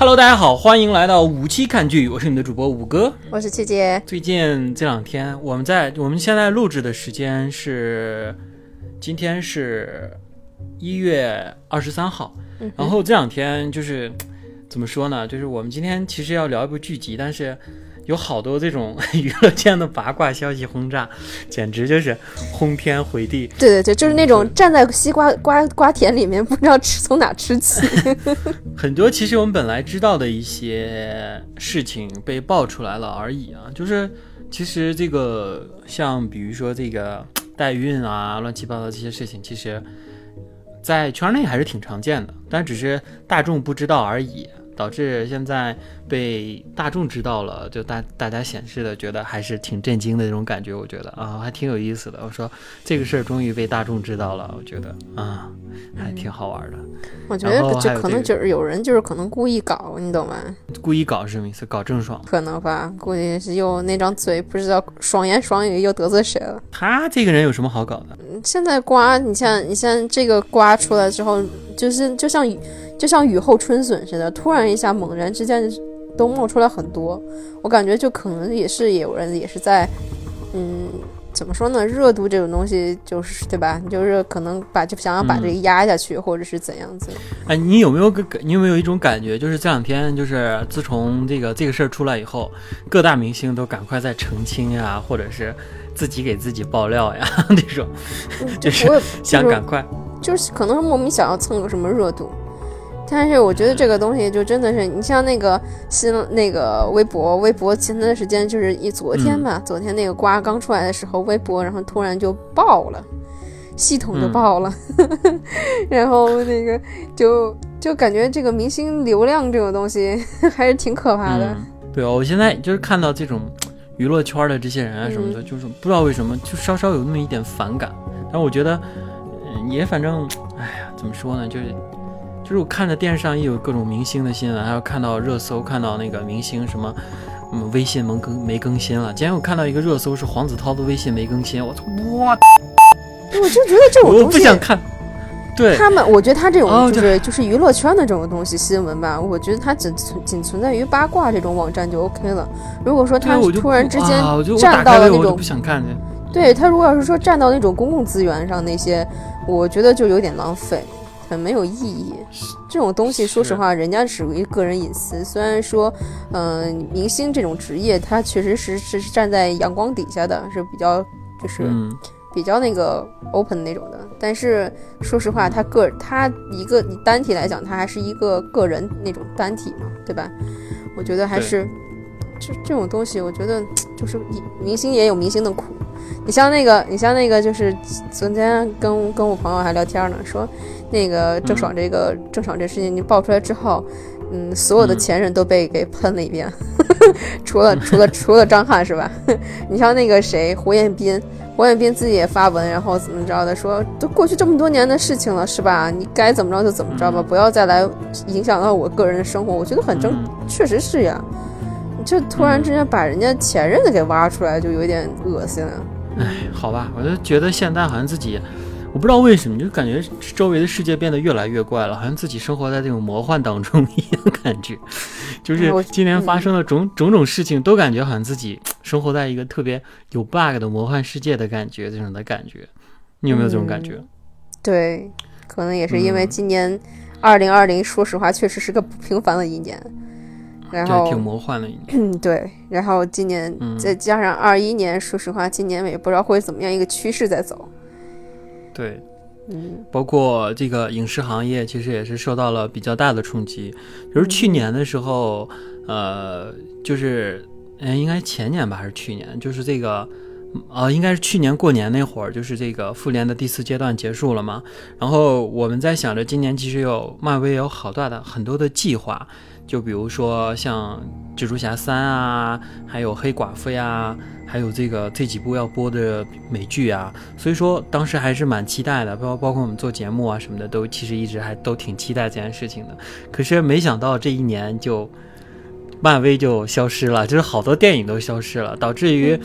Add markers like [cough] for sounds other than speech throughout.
Hello，大家好，欢迎来到五期看剧，我是你的主播五哥，我是七姐。最近这两天，我们在我们现在录制的时间是今天是一月二十三号，然后这两天就是怎么说呢？就是我们今天其实要聊一部剧集，但是。有好多这种 [laughs] 娱乐圈的八卦消息轰炸，简直就是轰天回地。对对对，就是那种站在西瓜瓜瓜田里面，不知道吃从哪吃起。[laughs] 很多其实我们本来知道的一些事情被爆出来了而已啊，就是其实这个像比如说这个代孕啊，乱七八糟这些事情，其实，在圈内还是挺常见的，但只是大众不知道而已。导致现在被大众知道了，就大大家显示的觉得还是挺震惊的那种感觉，我觉得啊还挺有意思的。我说这个事儿终于被大众知道了，我觉得啊还挺好玩的。我觉得就可能就是有人就是可能故意搞，你懂吗？故意搞是什么意思？搞郑爽？可能吧，估计是又那张嘴不知道爽言爽语又得罪谁了。他这个人有什么好搞的？现在瓜，你像你像这个瓜出来之后，就是就像雨。就像雨后春笋似的，突然一下，猛然之间都冒出来很多。我感觉就可能也是有人也是在，嗯，怎么说呢？热度这种东西就是对吧？你就是可能把就想要把这个压下去，或者是怎样子。哎，你有没有个你有没有一种感觉？就是这两天，就是自从这个这个事儿出来以后，各大明星都赶快在澄清呀，或者是自己给自己爆料呀，[laughs] 那种，就是想赶快，就是可能是莫名想要蹭个什么热度。但是我觉得这个东西就真的是，你像那个新那个微博，微博前段时间就是一昨天吧，昨天那个瓜刚出来的时候，微博然后突然就爆了，系统就爆了，[laughs] 然后那个就就感觉这个明星流量这种东西还是挺可怕的。对啊，我现在就是看到这种娱乐圈的这些人啊什么的，就是不知道为什么就稍稍有那么一点反感。但我觉得，嗯，也反正，哎呀，怎么说呢，就是。就是我看着电视上也有各种明星的新闻，还有看到热搜，看到那个明星什么，嗯，微信没更没更新了。今天我看到一个热搜是黄子韬的微信没更新，我操，哇！我就觉得这种东西，我不想看。对他们，我觉得他这种就是就是娱乐圈的这种东西新闻吧，我觉得它仅存仅存在于八卦这种网站就 OK 了。如果说他突然之间站到了那种，不想看去。对他如果要是说站到那种公共资源上那些，我觉得就有点浪费。很没有意义，这种东西，说实话，人家属于个人隐私。虽然说，嗯，明星这种职业，他确实是是站在阳光底下的，是比较就是比较那个 open 那种的。但是说实话，他个他一个你单体来讲，他还是一个个人那种单体嘛，对吧？我觉得还是这这种东西，我觉得就是明星也有明星的苦。你像那个，你像那个，就是昨天跟跟我朋友还聊天呢，说。那个郑爽这个郑爽这事情你爆出来之后，嗯，所有的前任都被给喷了一遍，[laughs] 除了除了除了张翰是吧？[laughs] 你像那个谁胡彦斌，胡彦斌自己也发文，然后怎么着的说，都过去这么多年的事情了是吧？你该怎么着就怎么着吧，不要再来影响到我个人的生活。我觉得很正，确实是呀。你这突然之间把人家前任的给挖出来，就有点恶心了。哎，好吧，我就觉得现在好像自己。我不知道为什么，就感觉周围的世界变得越来越怪了，好像自己生活在这种魔幻当中一样，感觉 [laughs] 就是今年发生的种种种事情，都感觉好像自己生活在一个特别有 bug 的魔幻世界的感觉，这种的感觉，你有没有这种感觉？对，可能也是因为今年二零二零，说实话，确实是个不平凡的一年，然后挺魔幻的一年。嗯，[clears throat] 对，然后今年再加上二一年，说实话，今年也不知道会怎么样一个趋势在走。对，嗯，包括这个影视行业，其实也是受到了比较大的冲击。就是去年的时候，呃，就是，嗯，应该前年吧，还是去年？就是这个，呃，应该是去年过年那会儿，就是这个复联的第四阶段结束了嘛。然后我们在想着，今年其实有漫威有好大的很多的计划。就比如说像蜘蛛侠三啊，还有黑寡妇呀，还有这个这几部要播的美剧啊，所以说当时还是蛮期待的，包包括我们做节目啊什么的，都其实一直还都挺期待这件事情的。可是没想到这一年就漫威就消失了，就是好多电影都消失了，导致于。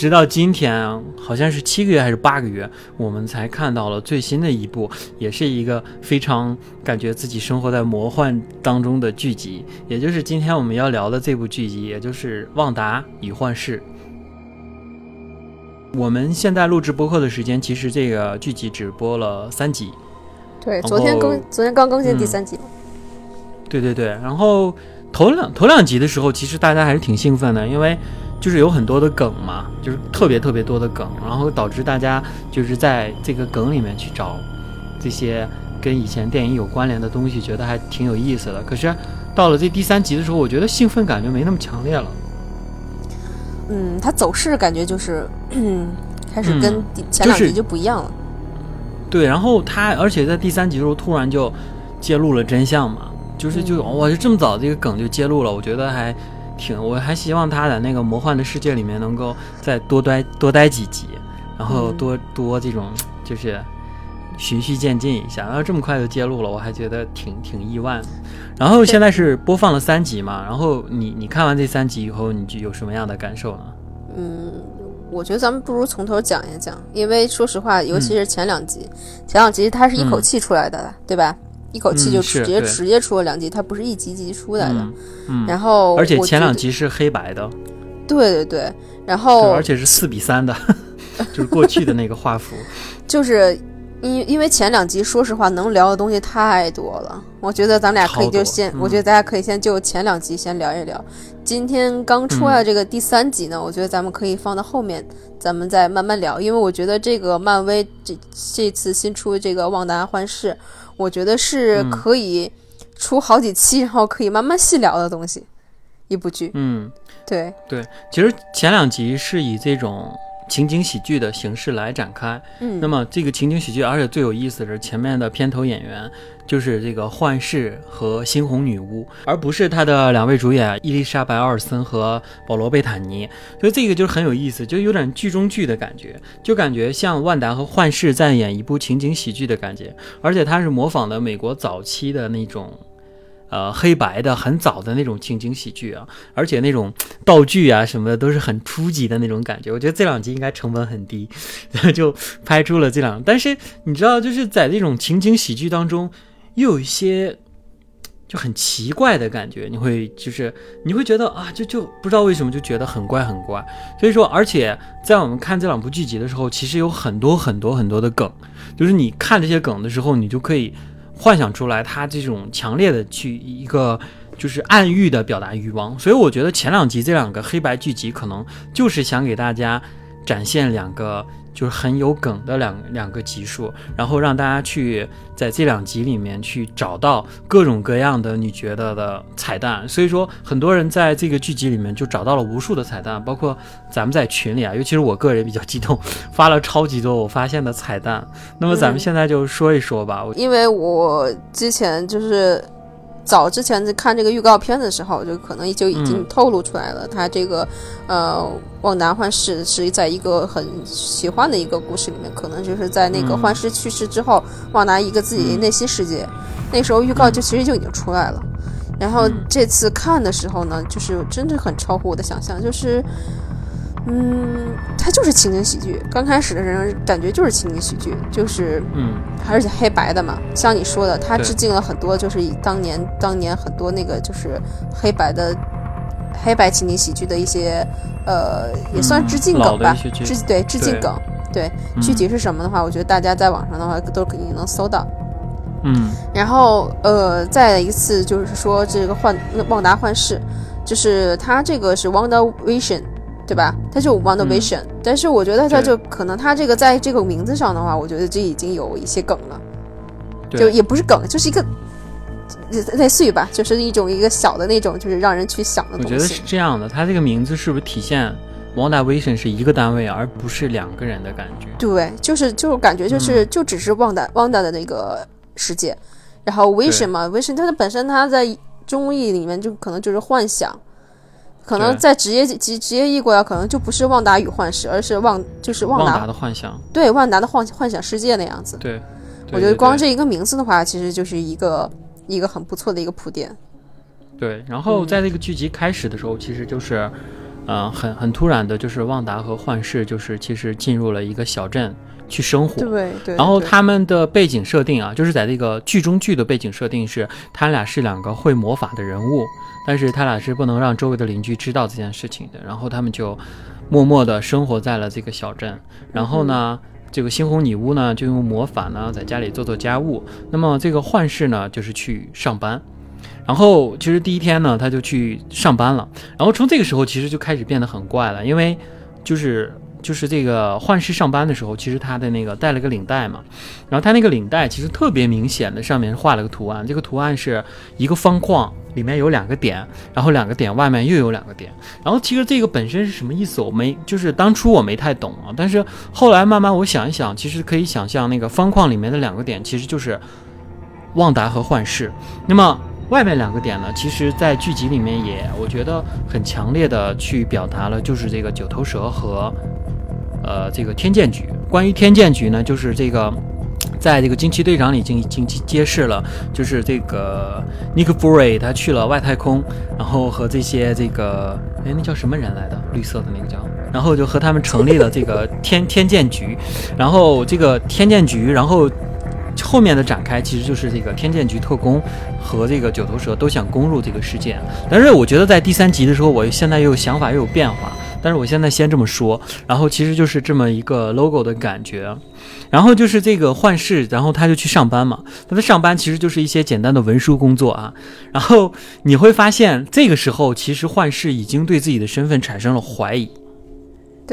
直到今天，好像是七个月还是八个月，我们才看到了最新的一部，也是一个非常感觉自己生活在魔幻当中的剧集，也就是今天我们要聊的这部剧集，也就是《旺达与幻视》。我们现在录制播客的时间，其实这个剧集只播了三集。对，昨天更，昨天刚更新第三集嘛。对对对，然后头两头两集的时候，其实大家还是挺兴奋的，因为。就是有很多的梗嘛，就是特别特别多的梗，然后导致大家就是在这个梗里面去找这些跟以前电影有关联的东西，觉得还挺有意思的。可是到了这第三集的时候，我觉得兴奋感就没那么强烈了。嗯，它走势感觉就是 [clears throat] 开始跟前两集就不一样了。对，然后它而且在第三集的时候突然就揭露了真相嘛，就是就哇，就这么早这个梗就揭露了，我觉得还。挺，我还希望他在那个魔幻的世界里面能够再多待多待几集，然后多多这种就是循序渐进一下。然后这么快就揭露了，我还觉得挺挺意外。然后现在是播放了三集嘛，然后你你看完这三集以后，你就有什么样的感受呢？嗯，我觉得咱们不如从头讲一讲，因为说实话，尤其是前两集，前两集它是一口气出来的，对吧？一口气就直接直接出了两集，它不是一集集出来的。嗯，然后而且前两集是黑白的。对对对，然后而且是四比三的，[laughs] [laughs] 就是过去的那个画幅。[laughs] 就是因因为前两集，说实话能聊的东西太多了，我觉得咱俩可以就先，我觉得大家可以先就前两集先聊一聊。今天刚出来这个第三集呢，我觉得咱们可以放到后面，咱们再慢慢聊，因为我觉得这个漫威这这次新出的这个旺达幻视。我觉得是可以出好几期，然后可以慢慢细聊的东西，一部剧。嗯，对对，其实前两集是以这种。情景喜剧的形式来展开，嗯，那么这个情景喜剧，而且最有意思的是前面的片头演员就是这个幻视和猩红女巫，而不是他的两位主演伊丽莎白奥尔森和保罗贝坦尼，所以这个就是很有意思，就有点剧中剧的感觉，就感觉像万达和幻视在演一部情景喜剧的感觉，而且他是模仿的美国早期的那种。呃，黑白的很早的那种情景喜剧啊，而且那种道具啊什么的都是很初级的那种感觉。我觉得这两集应该成本很低，[laughs] 就拍出了这两。但是你知道，就是在这种情景喜剧当中，又有一些就很奇怪的感觉。你会就是你会觉得啊，就就不知道为什么就觉得很怪很怪。所以说，而且在我们看这两部剧集的时候，其实有很多很多很多的梗，就是你看这些梗的时候，你就可以。幻想出来他这种强烈的去一个就是暗喻的表达欲望，所以我觉得前两集这两个黑白剧集可能就是想给大家展现两个就是很有梗的两两个集数，然后让大家去在这两集里面去找到各种各样的你觉得的彩蛋。所以说很多人在这个剧集里面就找到了无数的彩蛋，包括咱们在群里啊，尤其是我个人比较激动，发了超级多我发现的彩蛋。那么咱们现在就说一说吧，因为我之前就是。早之前在看这个预告片的时候，就可能就已经透露出来了，他这个呃，旺达幻视是在一个很奇幻的一个故事里面，可能就是在那个幻视去世之后，旺达一个自己内心世界。那时候预告就其实就已经出来了，然后这次看的时候呢，就是真的很超乎我的想象，就是。嗯，它就是情景喜剧。刚开始的人感觉就是情景喜剧，就是嗯，而且黑白的嘛。像你说的，它致敬了很多，就是以当年当年很多那个就是黑白的黑白情景喜剧的一些呃，也算致敬梗吧，致对致敬梗。对，具体是什么的话，我觉得大家在网上的话都肯定能搜到。嗯，然后呃，再一次就是说这个幻旺达幻视，就是它这个是 Wonder Vision。对吧？它就 Wonder Vision，但是我觉得它就可能它这个在这个名字上的话，我觉得这已经有一些梗了，就也不是梗，就是一个类似于吧，就是一种一个小的那种，就是让人去想的东西。我觉得是这样的，它这个名字是不是体现 Wonder Vision 是一个单位，而不是两个人的感觉？对，就是就是感觉就是就只是 Wonder Wonder 的那个世界，然后 Vision 嘛，Vision 它的本身它在中译里面就可能就是幻想。可能在职业职职业译过来，可能就不是旺达与幻视，而是旺就是旺达的幻想。对，旺达的幻幻想世界那样子。对，我觉得光这一个名字的话，其实就是一个一个很不错的一个铺垫。对，然后在那个剧集开始的时候，其实就是，嗯，很很突然的，就是旺达和幻视就是其实进入了一个小镇去生活。对对。然后他们的背景设定啊，就是在这个剧中剧的背景设定是，他俩是两个会魔法的人物，但是他俩是不能让周围的邻居知道这件事情的。然后他们就默默的生活在了这个小镇。然后呢，这个猩红女巫呢就用魔法呢在家里做做家务。那么这个幻视呢就是去上班。然后其实第一天呢，他就去上班了。然后从这个时候其实就开始变得很怪了，因为就是就是这个幻视上班的时候，其实他的那个带了个领带嘛。然后他那个领带其实特别明显的上面画了个图案，这个图案是一个方框，里面有两个点，然后两个点外面又有两个点。然后其实这个本身是什么意思，我没就是当初我没太懂啊。但是后来慢慢我想一想，其实可以想象那个方框里面的两个点其实就是旺达和幻视。那么外面两个点呢，其实，在剧集里面也，我觉得很强烈的去表达了，就是这个九头蛇和，呃，这个天剑局。关于天剑局呢，就是这个，在这个惊奇队长里已经已经揭示了，就是这个 Nick Fury 他去了外太空，然后和这些这个，哎，那叫什么人来的？绿色的那个叫，然后就和他们成立了这个天天剑局，然后这个天剑局，然后。后面的展开其实就是这个天剑局特工和这个九头蛇都想攻入这个世界，但是我觉得在第三集的时候，我现在又有想法又有变化。但是我现在先这么说，然后其实就是这么一个 logo 的感觉，然后就是这个幻视，然后他就去上班嘛。他的上班其实就是一些简单的文书工作啊。然后你会发现，这个时候其实幻视已经对自己的身份产生了怀疑。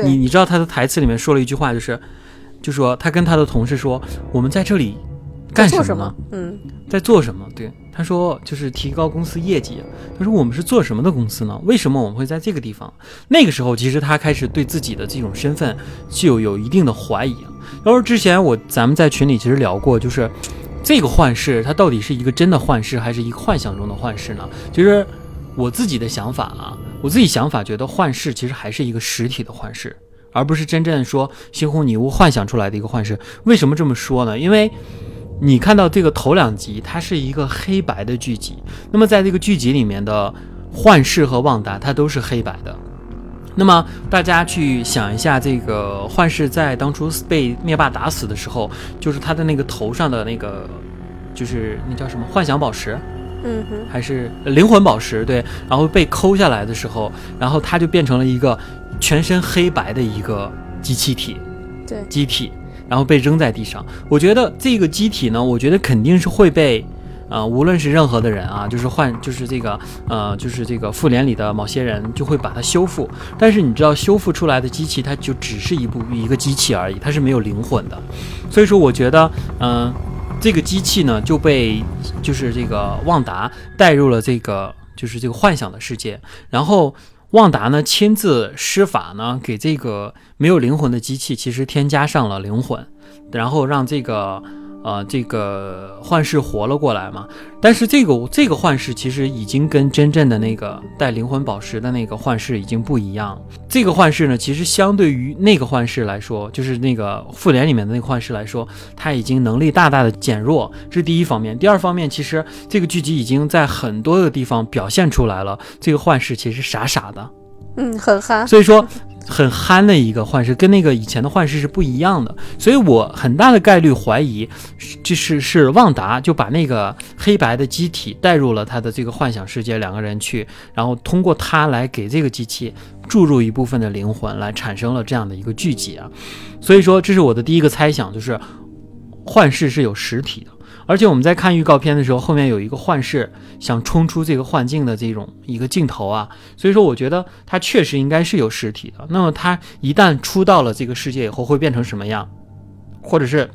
你你知道他的台词里面说了一句话，就是，就说他跟他的同事说：“我们在这里。”干什么？嗯，在做什么？对，他说就是提高公司业绩。他说我们是做什么的公司呢？为什么我们会在这个地方？那个时候，其实他开始对自己的这种身份就有一定的怀疑。要是之前我咱们在群里其实聊过，就是这个幻视，它到底是一个真的幻视，还是一个幻想中的幻视呢？其实我自己的想法啊，我自己想法觉得幻视其实还是一个实体的幻视，而不是真正说猩红女巫幻想出来的一个幻视。为什么这么说呢？因为。你看到这个头两集，它是一个黑白的剧集。那么在这个剧集里面的幻视和旺达，它都是黑白的。那么大家去想一下，这个幻视在当初被灭霸打死的时候，就是他的那个头上的那个，就是那叫什么幻想宝石，嗯哼，还是灵魂宝石？对，然后被抠下来的时候，然后他就变成了一个全身黑白的一个机器体，对，机体。然后被扔在地上，我觉得这个机体呢，我觉得肯定是会被，呃，无论是任何的人啊，就是换，就是这个，呃，就是这个复联里的某些人就会把它修复。但是你知道，修复出来的机器，它就只是一部一个机器而已，它是没有灵魂的。所以说，我觉得，嗯，这个机器呢就被就是这个旺达带入了这个就是这个幻想的世界，然后。旺达呢亲自施法呢，给这个没有灵魂的机器其实添加上了灵魂，然后让这个。呃，这个幻视活了过来嘛？但是这个这个幻视其实已经跟真正的那个带灵魂宝石的那个幻视已经不一样。这个幻视呢，其实相对于那个幻视来说，就是那个复联里面的那个幻视来说，它已经能力大大的减弱。这是第一方面。第二方面，其实这个剧集已经在很多的地方表现出来了，这个幻视其实傻傻的，嗯，很憨。所以说。很憨的一个幻视，跟那个以前的幻视是不一样的，所以我很大的概率怀疑，就是是旺达就把那个黑白的机体带入了他的这个幻想世界，两个人去，然后通过他来给这个机器注入一部分的灵魂，来产生了这样的一个聚集啊，所以说这是我的第一个猜想，就是幻视是有实体的。而且我们在看预告片的时候，后面有一个幻视想冲出这个幻境的这种一个镜头啊，所以说我觉得它确实应该是有实体的。那么它一旦出到了这个世界以后，会变成什么样？或者是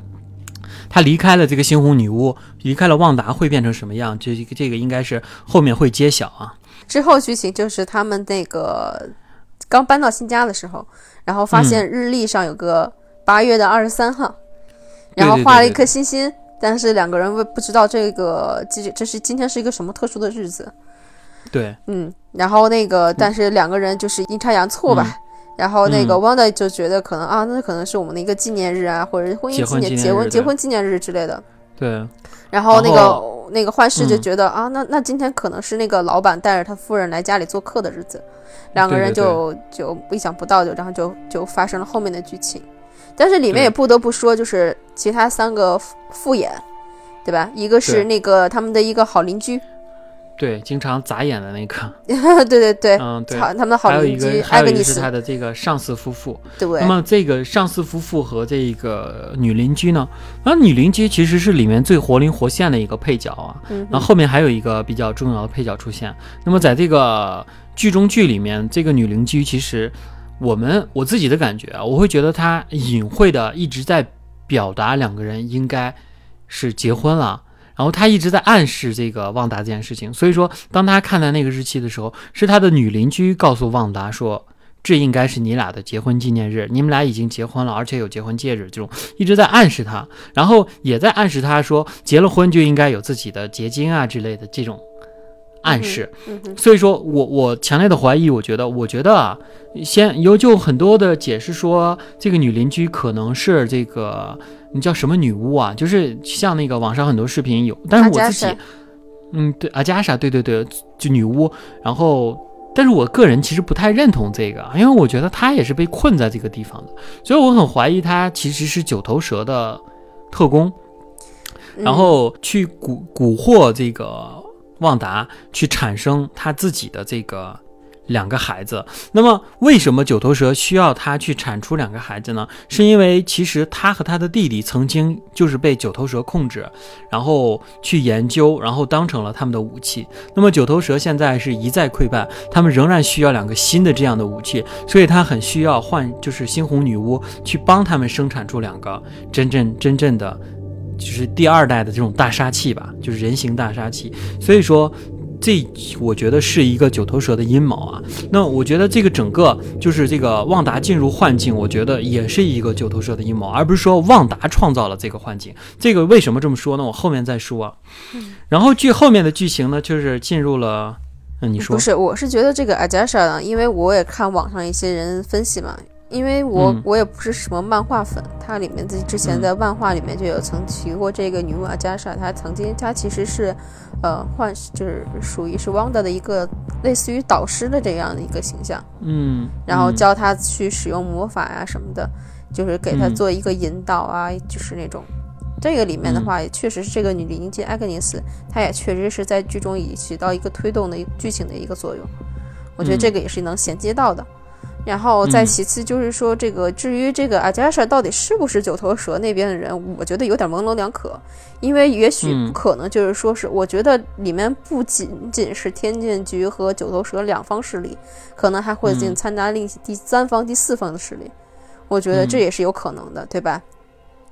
他离开了这个猩红女巫，离开了旺达，会变成什么样？这个这个应该是后面会揭晓啊。之后剧情就是他们那个刚搬到新家的时候，然后发现日历上有个八月的二十三号，然后画了一颗星星。但是两个人不不知道这个今这是今天是一个什么特殊的日子，对，嗯，然后那个但是两个人就是阴差阳错吧，然后那个 Wanda 就觉得可能啊，那可能是我们的一个纪念日啊，或者婚姻纪念结婚结婚纪念日之类的。对。然后那然个那个幻视就嗯觉得、啊，那那今天可能是那个老板带着他夫人来家里做客的日子，两个人就就意想不到，就然后就就发生了后面的剧情。但是里面也不得不说，就是其他三个副副眼，对吧？一个是那个他们的一个好邻居，对，经常眨眼的那个，[laughs] 对对对，嗯，对。他们的好还有一邻居个，还有一艾格尼斯，个是他的这个上司夫妇。对那，么这个上司夫妇和这个女邻居呢，那女邻居其实是里面最活灵活现的一个配角啊。嗯然后后面还有一个比较重要的配角出现。那么在这个剧中剧里面，这个女邻居其实我们我自己的感觉啊，我会觉得他隐晦的一直在表达两个人应该是结婚了。然后他一直在暗示这个旺达这件事情，所以说，当他看待那个日期的时候，是他的女邻居告诉旺达说，这应该是你俩的结婚纪念日，你们俩已经结婚了，而且有结婚戒指，这种一直在暗示他，然后也在暗示他说，结了婚就应该有自己的结晶啊之类的这种暗示。所以说我我强烈的怀疑，我觉得，我觉得啊，先有就很多的解释说，这个女邻居可能是这个你叫什么女巫啊？就是像那个网上很多视频有，但是我自己嗯，对，阿加莎，对对对，就女巫。然后，但是我个人其实不太认同这个，因为我觉得她也是被困在这个地方的，所以我很怀疑她其实是九头蛇的特工。嗯然后去蛊蛊惑这个旺达，去产生他自己的这个两个孩子。那么，为什么九头蛇需要他去产出两个孩子呢？是因为其实他和他的弟弟曾经就是被九头蛇控制，然后去研究，然后当成了他们的武器。那么九头蛇现在是一再溃败，他们仍然需要两个新的这样的武器，所以他很需要换，就是猩红女巫去帮他们生产出两个真正真正的。就是第二代的这种大杀器吧，就是人形大杀器。所以说，这我觉得是一个九头蛇的阴谋啊。那我觉得这个整个就是这个旺达进入幻境，我觉得也是一个九头蛇的阴谋，而不是说旺达创造了这个幻境。这个为什么这么说呢？我后面再说啊。然后剧后面的剧情呢，就是进入了，嗯，你说不是，我是觉得这个阿加莎呢，因为我也看网上一些人分析嘛，因为我、嗯。我也不是什么漫画粉，它里面在之前嗯。在漫画里面就有曾提过这个女巫阿加莎，她曾经她其实是，呃，幻就是属于是汪达的一个类似于导师的这样的一个形象，嗯，然后嗯。教她去使用魔法呀、什么的，就是给她嗯。做一个引导啊，就是那种。这个里面的嗯话，也确实是这个女邻居艾格尼斯，她也确实是在剧中以起到一个推动的剧情的一个作用。我觉得嗯。这个也是能衔接到的。然后再嗯。其次就是说，这个至于这个阿加莎到底是不是九头蛇那边的人，我觉得有点模棱两可，因为也许嗯。不可能就是说是，我觉得里面不仅仅是天剑局和九头蛇两方势力，可能还会进嗯。参加另第三方、第四方的势力，我觉得这嗯。也是有可能的，对吧？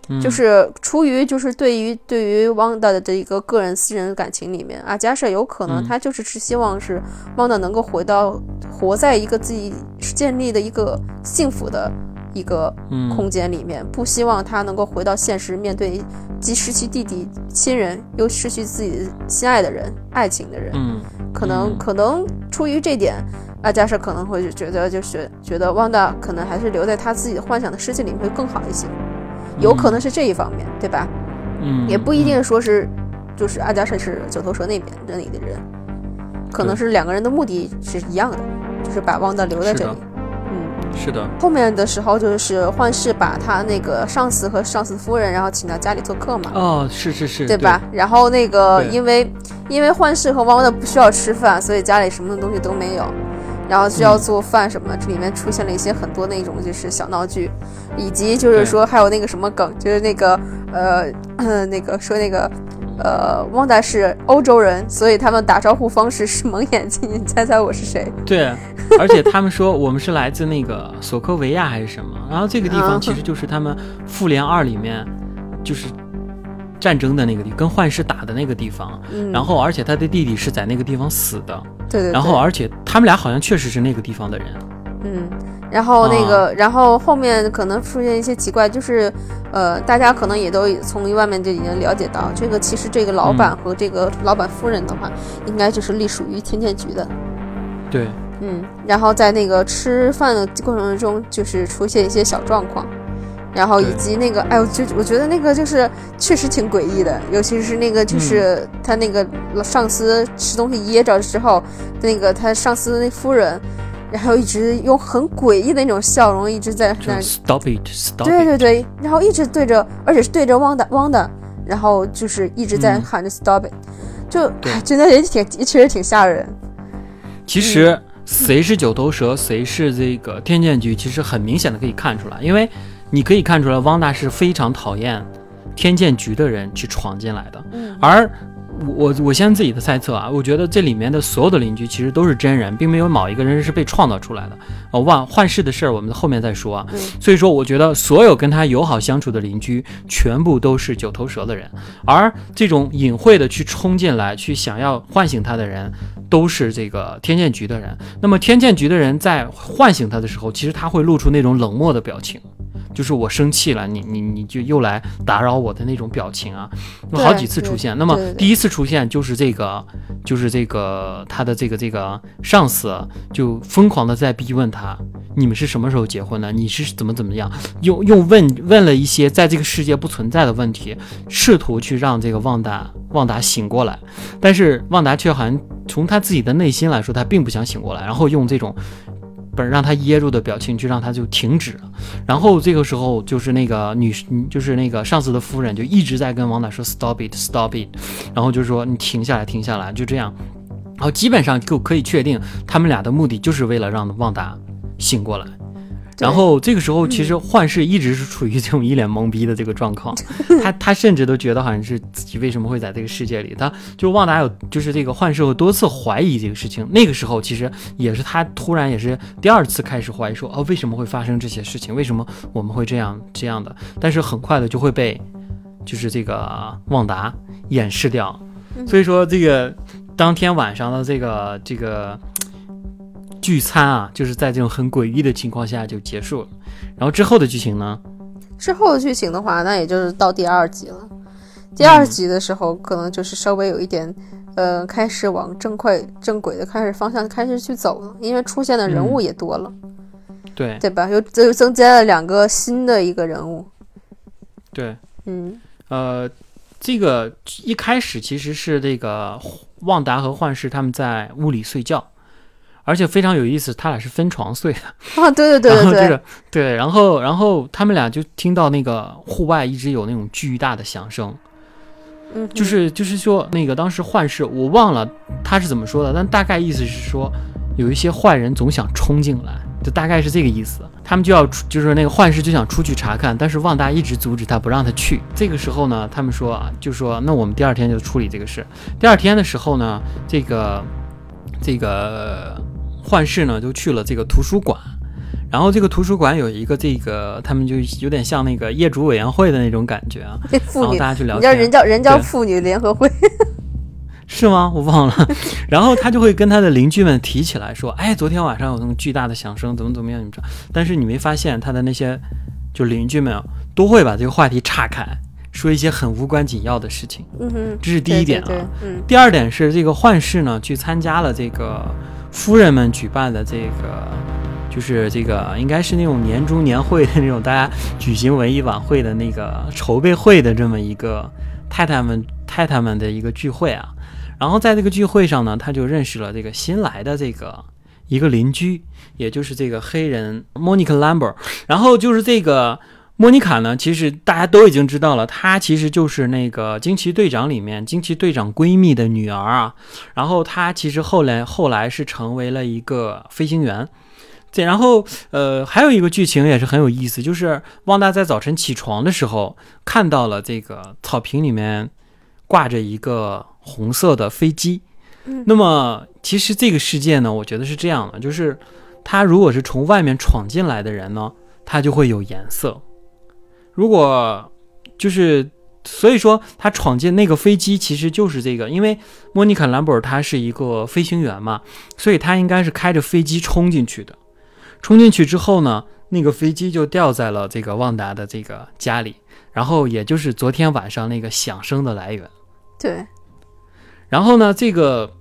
嗯。就是出于就是对于对于汪达的这一个个人私人感情里面，阿加莎有可能嗯。他就是是希望是汪达能够回到活在一个自己建立的一个幸福的一个嗯。空间里面，不希望他能够回到现实，面对既失去弟弟亲人，又失去自己心爱的人、爱情的人，嗯。可能嗯。可能出于这点，阿加莎可能会觉得就是觉得汪达可能还是留在他自己的幻想的世界里面会更好一些。有可能是这一方面，对吧？嗯也不一定说是，就是阿加莎是九头蛇那边那里的人，可能是两个人的目的是一样的，就是把汪达留在这里。嗯，是的，后面的时候就是幻视把他那个上司和上司夫人，然后请到家里做客嘛，哦，是是是，对吧？然后那个因为因为幻视和汪达不需要吃饭，所以家里什么东西都没有。然后需要嗯做饭什么，这里面出现了一些很多那种就是小闹剧，以及就是说还有那个什么梗，就是那个呃 [coughs] 那个说那个呃汪达是欧洲人，所以他们打招呼方式是蒙眼睛，你猜猜我是谁？对，而且他们说我们是来自那个索科维亚还是什么，然后这个地方嗯其实就是他们复联二里面就是战争的那个地，跟幻视打的那个地方。嗯，然后，而且他的弟弟是在那个地方死的，对对对，然后而且他们俩好像确实是那个地方的人。嗯，然后那个，然后后面可能出现一些奇怪，就是，呃，大家可能也都从外面就已经了解到，这个其实这个老板和这个老板夫人的话，应该就是隶属于天剑局的。对，嗯，然后在那个吃饭的过程中，就是出现一些小状况，然后以及那个，哎，我就我觉得那个就是确实挺诡异的，尤其是那个就是他那个上司吃东西噎着之后，那个他上司的那夫人，然后一直用很诡异的那种笑容一直在那 stop it，stop，对对对，然后一直对着，而且是对着汪达汪达，然后就是一直在喊着 stop it，就真的也挺确实挺吓人。其实谁是九头蛇，谁是这个天剑局，其实很明显的可以看出来，因为。你可以看出来，汪大是非常讨厌天剑局的人去闯进来的。嗯，而我我先自己的猜测啊，我觉得这里面的所有的邻居其实都是真人，并没有某一个人是被创造出来的。哦，万幻视的事儿我们后面再说啊。所以说，我觉得所有跟他友好相处的邻居全部都是九头蛇的人，而这种隐晦的去冲进来去想要唤醒他的人，都是这个天剑局的人。那么天剑局的人在唤醒他的时候，其实他会露出那种冷漠的表情。就是我生气了，你你你就又来打扰我的那种表情啊，有好几次出现。那么第一次出现就是这个，就是这个他的这个这个上司就疯狂的在逼问他，你们是什么时候结婚的？你是怎么怎么样？又又问问了一些在这个世界不存在的问题，试图去让这个旺达旺达醒过来，但是旺达却好像从他自己的内心来说，他并不想醒过来，然后用这种。不是让他噎住的表情，去让他就停止了。然后这个时候，就是那个女，就是那个上司的夫人，就一直在跟王达说 “stop it, stop it”，然后就说你停下来，停下来，就这样。然后基本上就可以确定，他们俩的目的就是为了让旺达醒过来。然后这个时候，其实幻视一直是处于这种一脸懵逼的这个状况，[laughs] 他他甚至都觉得好像是自己为什么会在这个世界里。他就旺达有就是这个幻视会多次怀疑这个事情。那个时候其实也是他突然也是第二次开始怀疑说，哦，为什么会发生这些事情？为什么我们会这样这样的？但是很快的就会被就是这个旺达掩饰掉。所以说这个当天晚上的这个这个。聚餐啊，就是在这种很诡异的情况下就结束了。然后之后的剧情呢？之后的剧情的话，那也就是到第二集了。第二集的时候，可能就是稍微有一点，呃，开始往正快正轨的开始方向开始去走了，因为出现的人物也多了。对对吧？又又增加了两个新的一个人物。对，嗯，呃，这个一开始其实是这个旺达和幻视他们在屋里睡觉。而且非常有意思，他俩是分床睡的啊！对对对对对，对，然后然后他们俩就听到那个户外一直有那种巨大的响声，嗯，就是就是说那个当时幻视我忘了他是怎么说的，但大概意思是说有一些坏人总想冲进来，就大概是这个意思。他们就要出，就是那个幻视就想出去查看，但是旺达一直阻止他，不让他去。这个时候呢，他们说啊，就说那我们第二天就处理这个事。第二天的时候呢，这个这个。幻视呢，就去了这个图书馆，然后这个图书馆有一个这个，他们就有点像那个业主委员会的那种感觉啊。[laughs] 然后大家去聊天，人叫人叫妇女联合会，[laughs] 是吗？我忘了。[laughs] 然后他就会跟他的邻居们提起来说：“哎，昨天晚上有那么巨大的响声，怎么怎么样？你知道？但是你没发现他的那些就邻居们都会把这个话题岔开，说一些很无关紧要的事情。嗯哼，这是第一点啊。嗯。第二点是这个幻视呢，去参加了这个。夫人们举办的这个，就是这个应该是那种年终年会的那种，大家举行文艺晚会的那个筹备会的这么一个太太们太太们的一个聚会啊。然后在这个聚会上呢，他就认识了这个新来的这个一个邻居，也就是这个黑人 Monica Lambert。然后就是这个。莫妮卡呢？其实大家都已经知道了，她其实就是那个惊奇队长里面惊奇队长闺蜜的女儿啊。然后她其实后来后来是成为了一个飞行员。这然后呃还有一个剧情也是很有意思，就是旺达在早晨起床的时候看到了这个草坪里面挂着一个红色的飞机。那么其实这个世界呢，我觉得是这样的，就是他如果是从外面闯进来的人呢，他就会有颜色。如果就是，所以说他闯进那个飞机，其实就是这个，因为莫妮卡·兰博尔她是一个飞行员嘛，所以他应该是开着飞机冲进去的。冲进去之后呢，那个飞机就掉在了这个旺达的这个家里，然后也就是昨天晚上那个响声的来源。对。然后呢，这个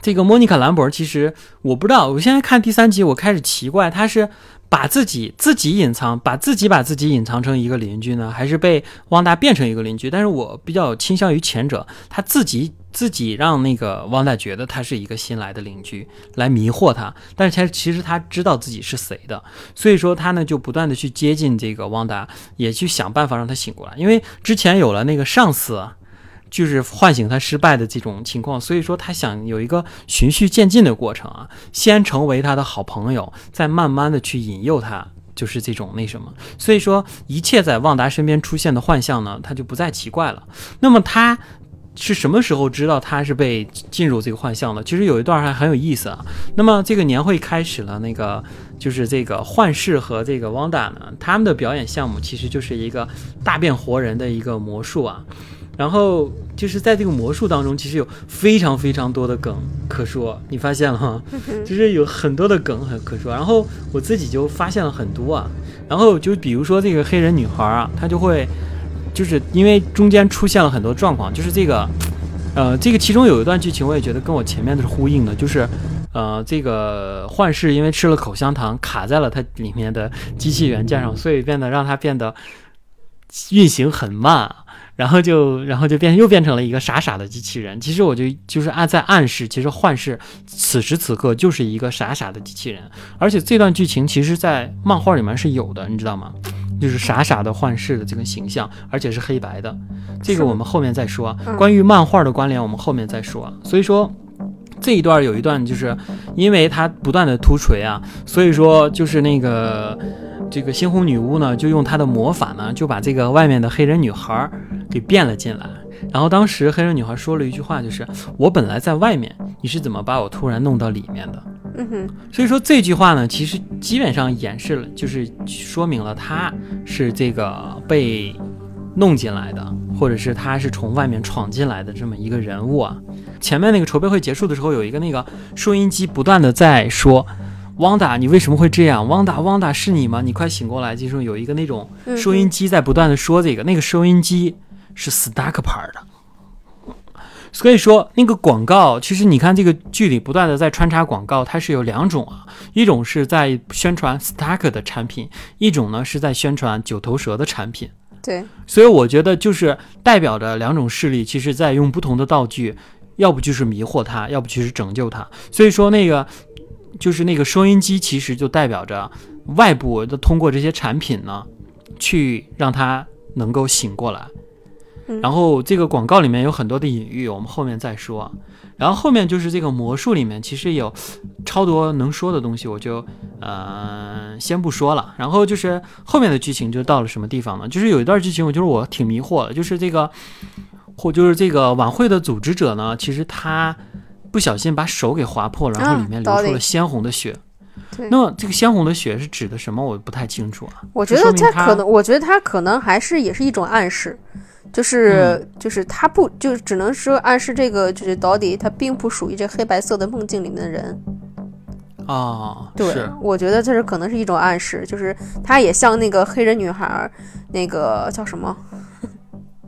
这个莫妮卡·兰博，其实我不知道，我现在看第三集，我开始奇怪，他是把自己自己隐藏，把自己把自己隐藏成一个邻居呢，还是被汪达变成一个邻居？但是我比较倾向于前者，他自己自己让那个汪达觉得他是一个新来的邻居，来迷惑他，但是他其实他知道自己是谁的，所以说他呢就不断的去接近这个汪达，也去想办法让他醒过来，因为之前有了那个上司。就是唤醒他失败的这种情况，所以说他想有一个循序渐进的过程啊，先成为他的好朋友，再慢慢的去引诱他，就是这种那什么。所以说一切在旺达身边出现的幻象呢，他就不再奇怪了。那么他是什么时候知道他是被进入这个幻象的？其实有一段还很有意思啊。那么这个年会开始了，那个就是这个幻视和这个汪达呢，他们的表演项目其实就是一个大变活人的一个魔术啊。然后就是在这个魔术当中，其实有非常非常多的梗可说，你发现了吗？[laughs] 就是有很多的梗很可说。然后我自己就发现了很多啊。然后就比如说这个黑人女孩啊，她就会，就是因为中间出现了很多状况，就是这个，呃，这个其中有一段剧情我也觉得跟我前面的是呼应的，就是，呃，这个幻视因为吃了口香糖卡在了它里面的机器元件上，所以变得让它变得运行很慢。然后就，然后就变，又变成了一个傻傻的机器人。其实我就就是暗在暗示，其实幻视此时此刻就是一个傻傻的机器人。而且这段剧情其实，在漫画里面是有的，你知道吗？就是傻傻的幻视的这个形象，而且是黑白的。这个我们后面再说。关于漫画的关联，我们后面再说。所以说这一段有一段，就是因为他不断的突锤啊，所以说就是那个。这个猩红女巫呢，就用她的魔法呢，就把这个外面的黑人女孩给变了进来。然后当时黑人女孩说了一句话，就是“我本来在外面，你是怎么把我突然弄到里面的？”嗯哼。所以说这句话呢，其实基本上演示了，就是说明了她是这个被弄进来的，或者是他是从外面闯进来的这么一个人物啊。前面那个筹备会结束的时候，有一个那个收音机不断的在说。汪达，你为什么会这样？汪达，汪达是你吗？你快醒过来！就是有一个那种收音机在不断的说这个，那个收音机是 Stark 牌的。所以说那个广告，其实你看这个剧里不断的在穿插广告，它是有两种啊，一种是在宣传 Stark 的产品，一种呢是在宣传九头蛇的产品。对，所以我觉得就是代表着两种势力，其实在用不同的道具，要不就是迷惑他，要不就是拯救他。所以说那个。就是那个收音机，其实就代表着外部的通过这些产品呢，去让他能够醒过来。然后这个广告里面有很多的隐喻，我们后面再说。然后后面就是这个魔术里面其实有 [sniffs] 超多能说的东西，我就呃先不说了。然后就是后面的剧情就到了什么地方呢？就是有一段剧情，我就是我挺迷惑的，就是这个或就是这个晚会的组织者呢，其实他。不小心把手给划破，然后里面流出了鲜红的血。那么这个鲜红的血是指的什么？我不太清楚啊。我觉得他可能，我觉得他可能还是也是一种暗示，就是就是他不就只能说暗示这个就是到底他并不属于这黑白色的梦境里面的人。啊，对，我觉得这是可能是一种暗示，就是他也像那个黑人女孩，那个叫什么？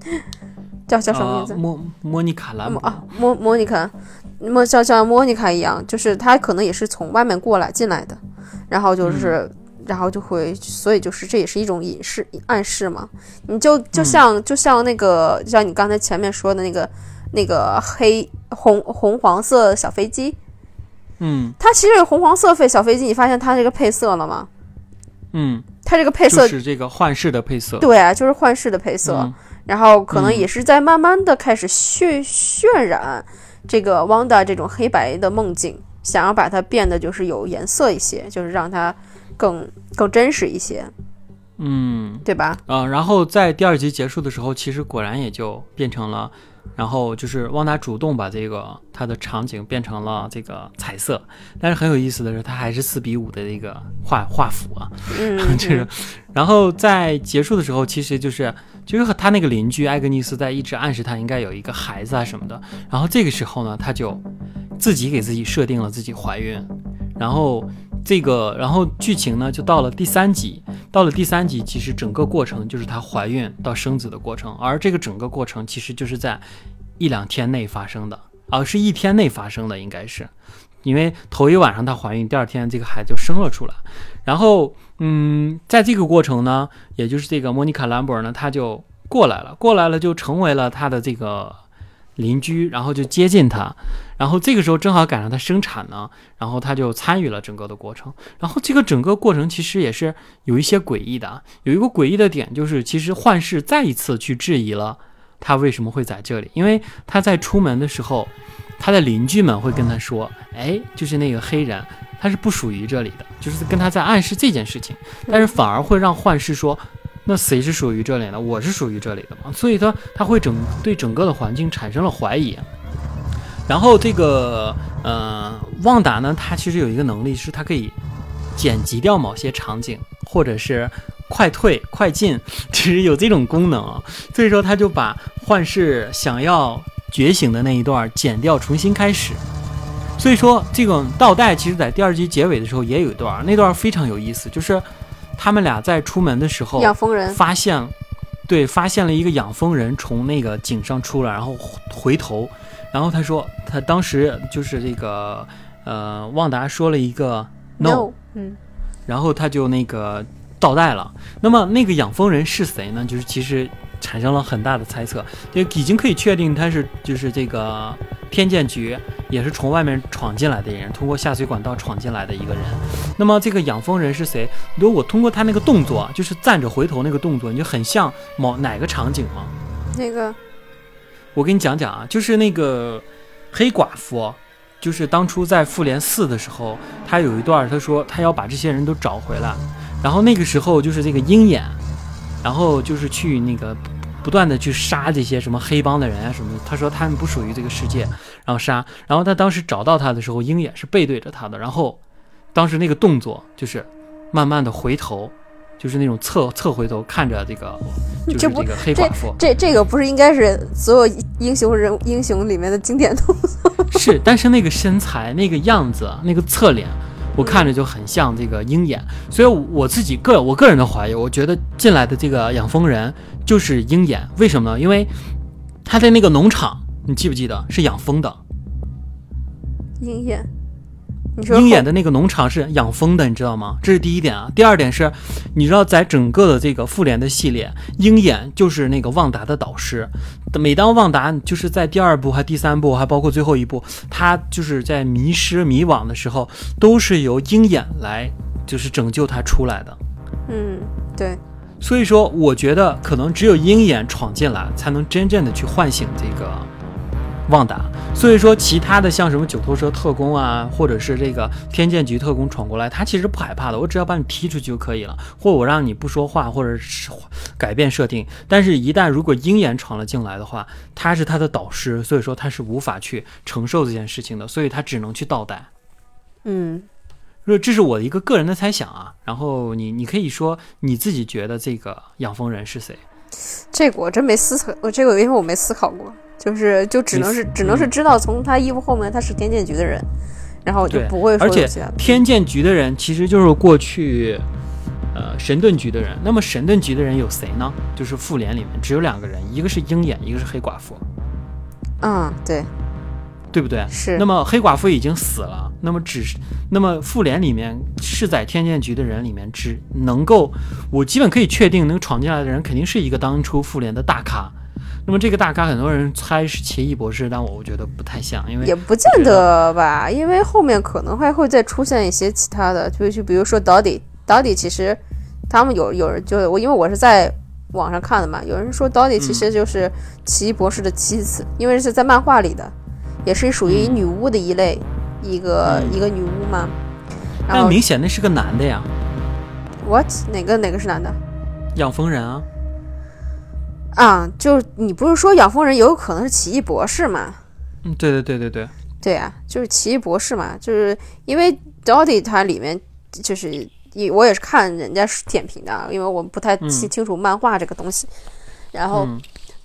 [laughs] 叫叫什么名字？莫莫妮卡兰啊，莫莫妮卡。那么像像莫妮卡一样，就是他可能也是从外面过来进来的，然后就是，然后就会，所以就是这也是一种隐示暗示嘛。你就就像就像那个就像你刚才前面说的那个那个黑红红黄色小飞机，嗯，它其实红黄色飞小飞机，你发现它这个配色了吗？嗯，它这个配色是这个幻视的配色，对啊，就是幻视的配色，然后可能也是在慢慢的开始渲渲染。这个汪达这种黑白的梦境，想要把它变得就是有颜色一些，就是让它更更真实一些，嗯，对吧？嗯，然后在第二集结束的时候，其实果然也就变成了。然后就是旺达主动把这个他的场景变成了这个彩色，但是很有意思的是，他还是四比五的这个画画幅啊，嗯，[laughs] 就是，然后在结束的时候，其实就是就是和他那个邻居艾格尼斯在一直暗示他应该有一个孩子啊什么的，然后这个时候呢，他就自己给自己设定了自己怀孕，然后。这个，然后剧情呢就到了第三集，到了第三集，其实整个过程就是她怀孕到生子的过程，而这个整个过程其实就是在一两天内发生的。啊，是一天内发生的，应该是，因为头一晚上她怀孕，第二天这个孩子就生了出来。然后，嗯，在这个过程呢，也就是这个莫妮卡·兰博呢，她就过来了，过来了就成为了她的这个邻居，然后就接近她。然后这个时候正好赶上他生产呢，然后他就参与了整个的过程。然后这个整个过程其实也是有一些诡异的，有一个诡异的点就是，其实幻视再一次去质疑了。他为什么会在这里？因为他在出门的时候，他的邻居们会跟他说：“哎，就是那个黑人，他是不属于这里的。”就是跟他在暗示这件事情，但是反而会让幻视说：“那谁是属于这里的？我是属于这里的嘛？”所以他他会整对整个的环境产生了怀疑。然后这个呃，旺达呢，他其实有一个能力，是他可以剪辑掉某些场景，或者是。快退快进，[laughs] 其实有这种功能啊，[laughs] 所以说他就把幻视想要觉醒的那一段剪掉，重新开始。所以说这个倒带，其实在第二集结尾的时候也有一段，那段非常有意思，就是他们俩在出门的时候，养蜂人发现，对，发现了一个养蜂人从那个井上出来，然后回头，然后他说他当时就是这个呃，旺达说了一个 no，嗯，然后他就那个。倒带了，那么那个养蜂人是谁呢？就是其实产生了很大的猜测，就已经可以确定他是就是这个天剑局，也是从外面闯进来的人，通过下水管道闯进来的一个人。那么这个养蜂人是谁？如果通过他那个动作，就是站着回头那个动作，你就很像某哪个场景吗？那个，我给你讲讲啊，就是那个黑寡妇，就是当初在复联四的时候，他有一段他说他要把这些人都找回来。然后那个时候就是这个鹰眼，然后就是去那个不断的去杀这些什么黑帮的人啊什么的。他说他们不属于这个世界，然后杀。然后他当时找到他的时候，鹰眼是背对着他的。然后当时那个动作就是慢慢的回头，就是那种侧侧回头看着这个，[laughs] 就是这个黑寡妇。这这个不是应该是所有英雄人英雄里面的经典动作？[laughs] 是，但是那个身材、那个样子、那个侧脸。我看着就很像这个鹰眼，所以我自己个我个人的怀疑，我觉得进来的这个养蜂人就是鹰眼，为什么呢？因为他在那个农场，你记不记得是养蜂的？鹰眼。鹰眼的那个农场是养蜂的，你知道吗？这是第一点啊。第二点是，你知道在整个的这个复联的系列，鹰眼就是那个旺达的导师。每当旺达就是在第二部、还第三部，还包括最后一部，他就是在迷失、迷惘的时候，都是由鹰眼来就是拯救他出来的。嗯，对。所以说，我觉得可能只有鹰眼闯进来，才能真正的去唤醒这个。旺达，所以说其他的像什么九头蛇特工啊，或者是这个天剑局特工闯过来，他其实不害怕的，我只要把你踢出去就可以了，或我让你不说话，或者是改变设定。但是，一旦如果鹰眼闯了进来的话，他是他的导师，所以说他是无法去承受这件事情的，所以他只能去倒带。嗯，这这是我的一个个人的猜想啊。然后你你可以说你自己觉得这个养蜂人是谁？这个我真没思考，我这个因为我没思考过。就是就只能是只能是知道从他衣服后面他是天剑局的人，然后就不会说。而且天剑局的人其实就是过去，呃神盾局的人。那么神盾局的人有谁呢？就是复联里面只有两个人，一个是鹰眼，一个是黑寡妇。嗯，对，对不对？是。那么黑寡妇已经死了，那么只是那么复联里面是在天剑局的人里面只能够，我基本可以确定能闯进来的人肯定是一个当初复联的大咖。那么这个大咖，很多人猜是奇异博士，但我我觉得不太像，因为也不见得吧，因为后面可能还会再出现一些其他的，就就比如说 Doddy，Doddy 其实他们有有人就我因为我是在网上看的嘛，有人说 Doddy 其实就是奇异博士的妻子，因为是在漫画里的，也是属于女巫的一类，一个一个女巫嘛。但明显那是个男的呀。What？哪个哪个是男的？养蜂人啊。啊，就你不是说养蜂人有可能是奇异博士吗？嗯，对对对对对，对啊，就是奇异博士嘛，就是因为 Dotty 它里面就是我也是看人家点评的，因为我不太清清楚漫画这个东西，然后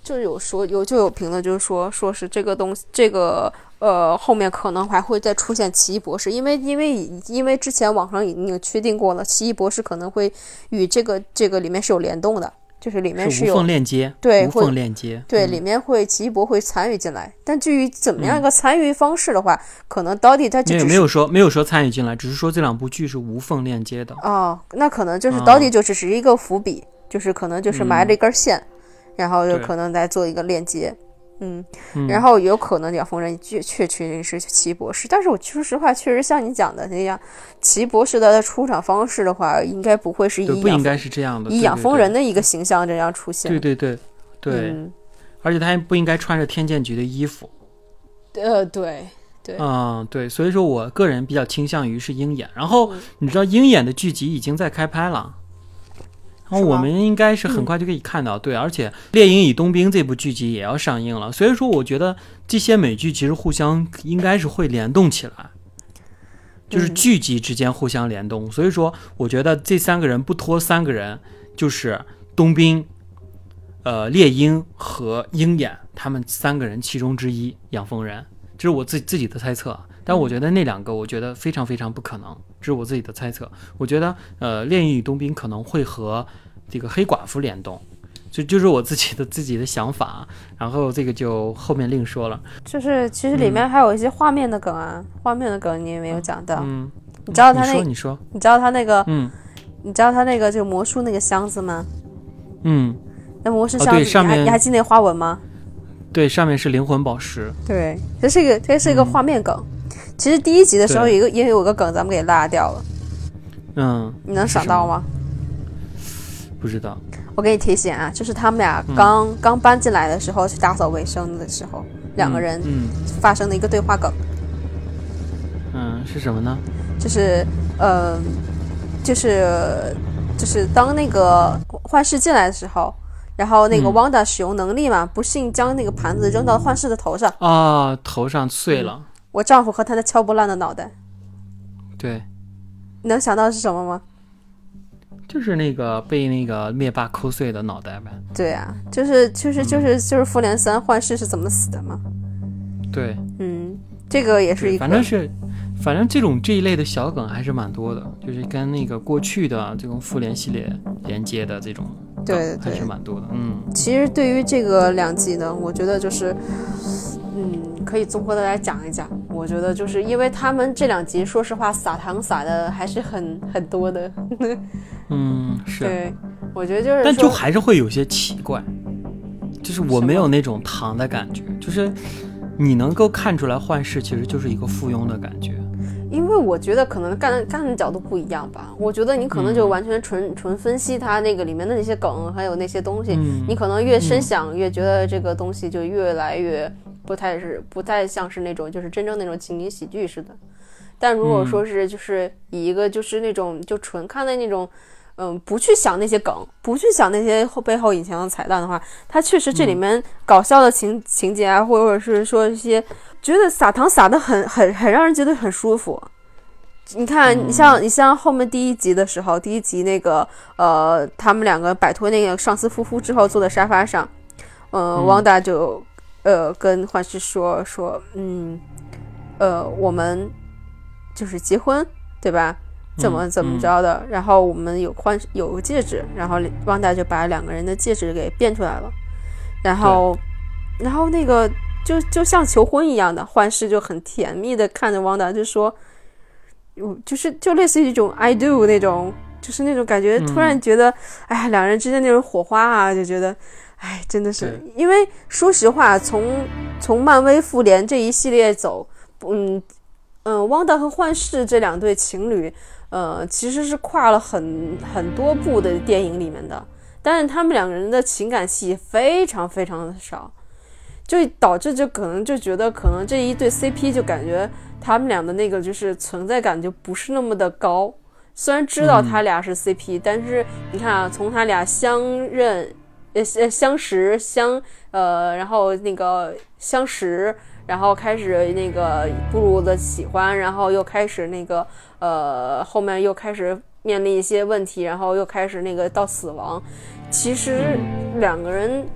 就有说有就有评论就是说说是这个东西这个呃后面可能还会再出现奇异博士，因为因为因为之前网上已经确定过了，奇异博士可能会与这个这个里面是有联动的。就是里面是无有缝链接，对，无缝链接，对，嗯。里面会奇异博会参与进来，但至于怎么样一个参与方式的话，可能到底他就没有说没有说参与进来，只是说这两部剧是无缝链接的。哦，那可能就是啊到底就只是一个伏笔，就是可能就是埋了一根线，然后就可能再做一个链接，嗯，嗯然后有可能养蜂人确确确实是齐博士，但是我说实话，确实像你讲的那样，齐博士的出场方式的话，应该不会是对，以养不应该是这样的，以养蜂人的一个形象这样出现，对对对。对，嗯，而且他还不应该穿着天剑局的衣服。呃，对对，嗯，对，所以说我个人比较倾向于是鹰眼。然后嗯。你知道鹰眼的剧集已经在开拍了，然后我们应该是很快就可以看到。对，而且《猎鹰与冬兵》这部剧集也要上映了，所以说我觉得这些美剧其实互相应该是会联动起来。就是嗯剧集之间互相联动，所以说我觉得这三个人不拖三个人，就是冬兵、呃猎鹰和鹰眼，他们三个人其中之一养蜂人，这是我自己自己的猜测啊。但我觉得那两个，我觉得非常非常不可能，这是我自己的猜测。我觉得呃猎鹰与冬兵可能会和这个黑寡妇联动，就就是我自己的自己的想法啊。然后这个就后面另说了。就是其实里面还有一些画面的梗啊，画面的梗你也没有讲到，嗯，你知道他那你说，你说，你知道他那个，嗯你知道他那个这个魔术那个箱子吗？嗯，那魔术哦箱子，你还对上面你还记得那花纹吗？对，上面是灵魂宝石。对，这是一个这是一个画面梗。其实第一集的时候有一个也有个梗，咱们给落掉了，嗯，你能想到吗？不知道。我给你提醒啊，就是他们俩嗯刚、刚搬进来的时候去打扫卫生的时候，两个人嗯发生的一个对话梗，嗯嗯，是什么呢？就是呃，就是就是当那个幻视进来的时候，然后那个嗯汪达使用能力嘛，不幸将那个盘子扔到幻视的头上，啊，头上碎了。我丈夫和他那敲不烂的脑袋，对，你能想到是什么吗？就是那个被那个灭霸抠碎的脑袋呗。对啊，就是就是就是就是复联三幻视是怎么死的嘛？对，嗯，这个也是一，个，反正是，反正这种这一类的小梗还是蛮多的，就是跟那个过去的这种复联系列连接的这种对对还是蛮多的。嗯，其实对于这个两集呢，我觉得就是，嗯，可以综合的来讲一讲。我觉得就是因为他们这两集，说实话撒糖撒的还是很很多的。嗯，是，对，我觉得就是但就还是会有些奇怪，就是我没有那种糖的感觉，就是你能够看出来幻视其实就是一个附庸的感觉。因为我觉得可能干干的角度不一样吧。我觉得你可能就完全纯、纯分析它那个里面的那些梗，还有那些东西，嗯你可能越深想，越觉得这个东西就越来越不太是不太像是那种就是真正那种情景喜剧似的。但如果说是就是以一个就是那种就纯看的那种。嗯，不去想那些梗，不去想那些后背后隐藏的彩蛋的话，它确实这里面搞笑的情、情节啊，或者是说一些觉得撒糖撒的很很很让人觉得很舒服。你看，你像你像后面第一集的时候，第一集那个呃，他们两个摆脱那个上司夫妇之后，坐在沙发上，呃，嗯汪达就呃跟幻视说说，嗯，呃，我们就是结婚，对吧？怎么嗯怎么着的？然后我们有换有个戒指，然后汪达就把两个人的戒指给变出来了，然后然后那个就就像求婚一样的，幻视就很甜蜜的看着汪达，就说，有就是就类似于一种 I do 那种，就是那种感觉，嗯。突然觉得，哎，两人之间那种火花啊，就觉得，哎，真的是，因为说实话，从从漫威复联这一系列走，嗯嗯，汪达和幻视这两对情侣，呃，其实是跨了很很多部的电影里面的，但是他们两个人的情感戏非常非常的少。就导致就可能就觉得可能这一对 CP 就感觉他们俩的那个就是存在感就不是那么的高。虽然知道他俩是 CP，、但是你看啊，从他俩相认、呃呃相识、相呃，然后那个相识，然后开始那个步入的喜欢，然后又开始那个呃，后面又开始面临一些问题，然后又开始那个到死亡。其实两个人。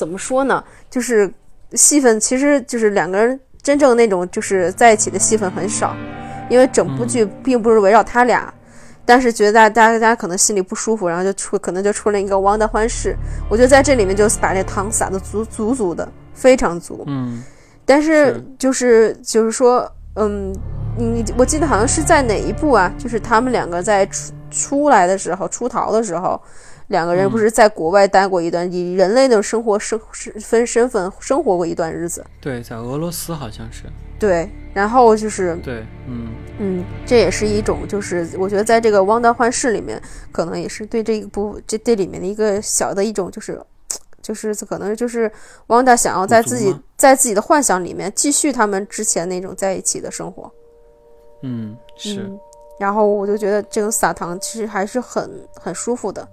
怎么说呢？就是戏份，其实就是两个人真正那种就是在一起的戏份很少，因为整部剧并不是围绕他俩，但是觉得大家大家可能心里不舒服，然后就出可能就出了一个汪达幻视。我觉得在这里面就把这糖撒的足足足的，非常足。嗯，但是就是就是说，嗯，你我记得好像是在哪一部啊？就是他们两个在出出来的时候，出逃的时候，两个人不是在国外待过一段，以人类的生活生分身份生活过一段日子。对，在俄罗斯好像是。对，然后就是对，嗯嗯，这也是一种，就是我觉得在这个《汪达幻视》里面，可能也是对这一部这这里面的一个小的一种，就是就是可能就是汪达想要在自己在自己的幻想里面继续他们之前那种在一起的生活。嗯，是。然后我就觉得这种撒糖其实还是很很舒服的，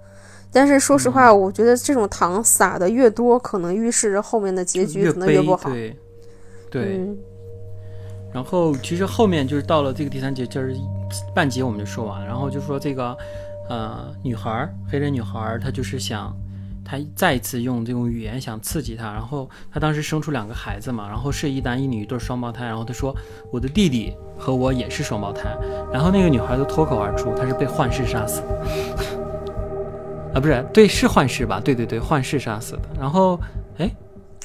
但是说实话，我觉得这种糖撒的越多，可能预示着后面的结局可能越不好。对，对。然后其实后面就是到了这个第三节，就是半节我们就说完。然后就说这个，呃，女孩黑人女孩她就是想，她再一次用这种语言想刺激她。然后她当时生出两个孩子嘛，然后是一男一女一对双胞胎。然后她说，我的弟弟和我也是双胞胎。然后那个女孩就脱口而出，她是被幻视杀死。啊，不是，对，是幻视吧？对对对，幻视杀死的。然后，哎。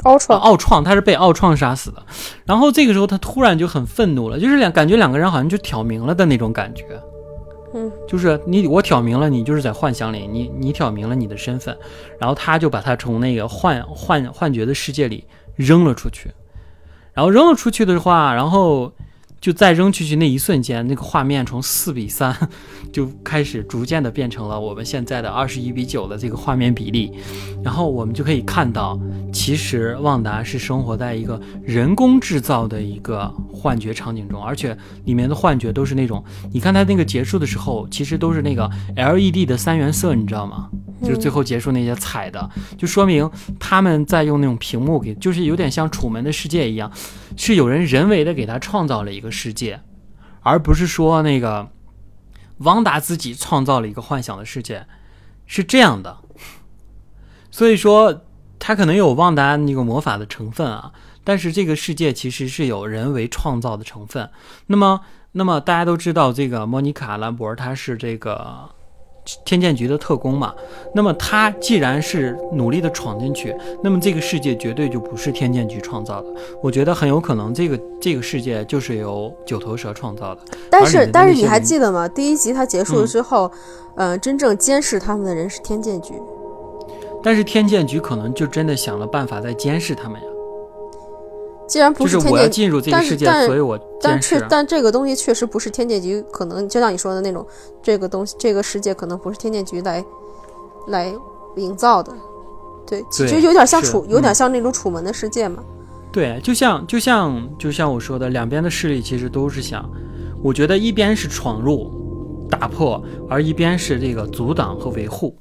奥创，奥创，他是被奥创杀死的。然后这个时候，他突然就很愤怒了，就是两感觉两个人好像就挑明了的那种感觉。嗯，就是你我挑明了，你就是在幻想里，你你挑明了你的身份，然后他就把他从那个幻幻幻觉的世界里扔了出去。然后扔了出去的话，然后。就再扔出去那一瞬间，那个画面从四比三 [laughs] 就开始逐渐的变成了我们现在的二十一比九的这个画面比例，然后我们就可以看到，其实旺达是生活在一个人工制造的一个幻觉场景中，而且里面的幻觉都是那种，你看它那个结束的时候，其实都是那个 LED 的三原色，你知道吗？就是最后结束那些彩的，就说明他们在用那种屏幕给，就是有点像《楚门的世界》一样，是有人人为的给他创造了一个世界，而不是说那个汪达自己创造了一个幻想的世界，是这样的。所以说他可能有旺达那个魔法的成分啊，但是这个世界其实是有人为创造的成分。那么，那么大家都知道这个莫妮卡·兰博，他是这个。天剑局的特工嘛，那么他既然是努力的闯进去，那么这个世界绝对就不是天剑局创造的。我觉得很有可能这个这个世界就是由九头蛇创造的。但是但是你还记得吗？第一集它结束了之后，呃，真正监视他们的人是天剑局。但是天剑局可能就真的想了办法在监视他们呀。既然不是天剑局，但是但所以我但确但这个东西确实不是天界局，可能就像你说的那种，这个东西这个世界可能不是天界局来来营造的，对，其实有点像楚，有点像那种楚门的世界嘛。对，就像就像就像我说的，两边的势力其实都是想，我觉得一边是闯入打破，而一边是这个阻挡和维护，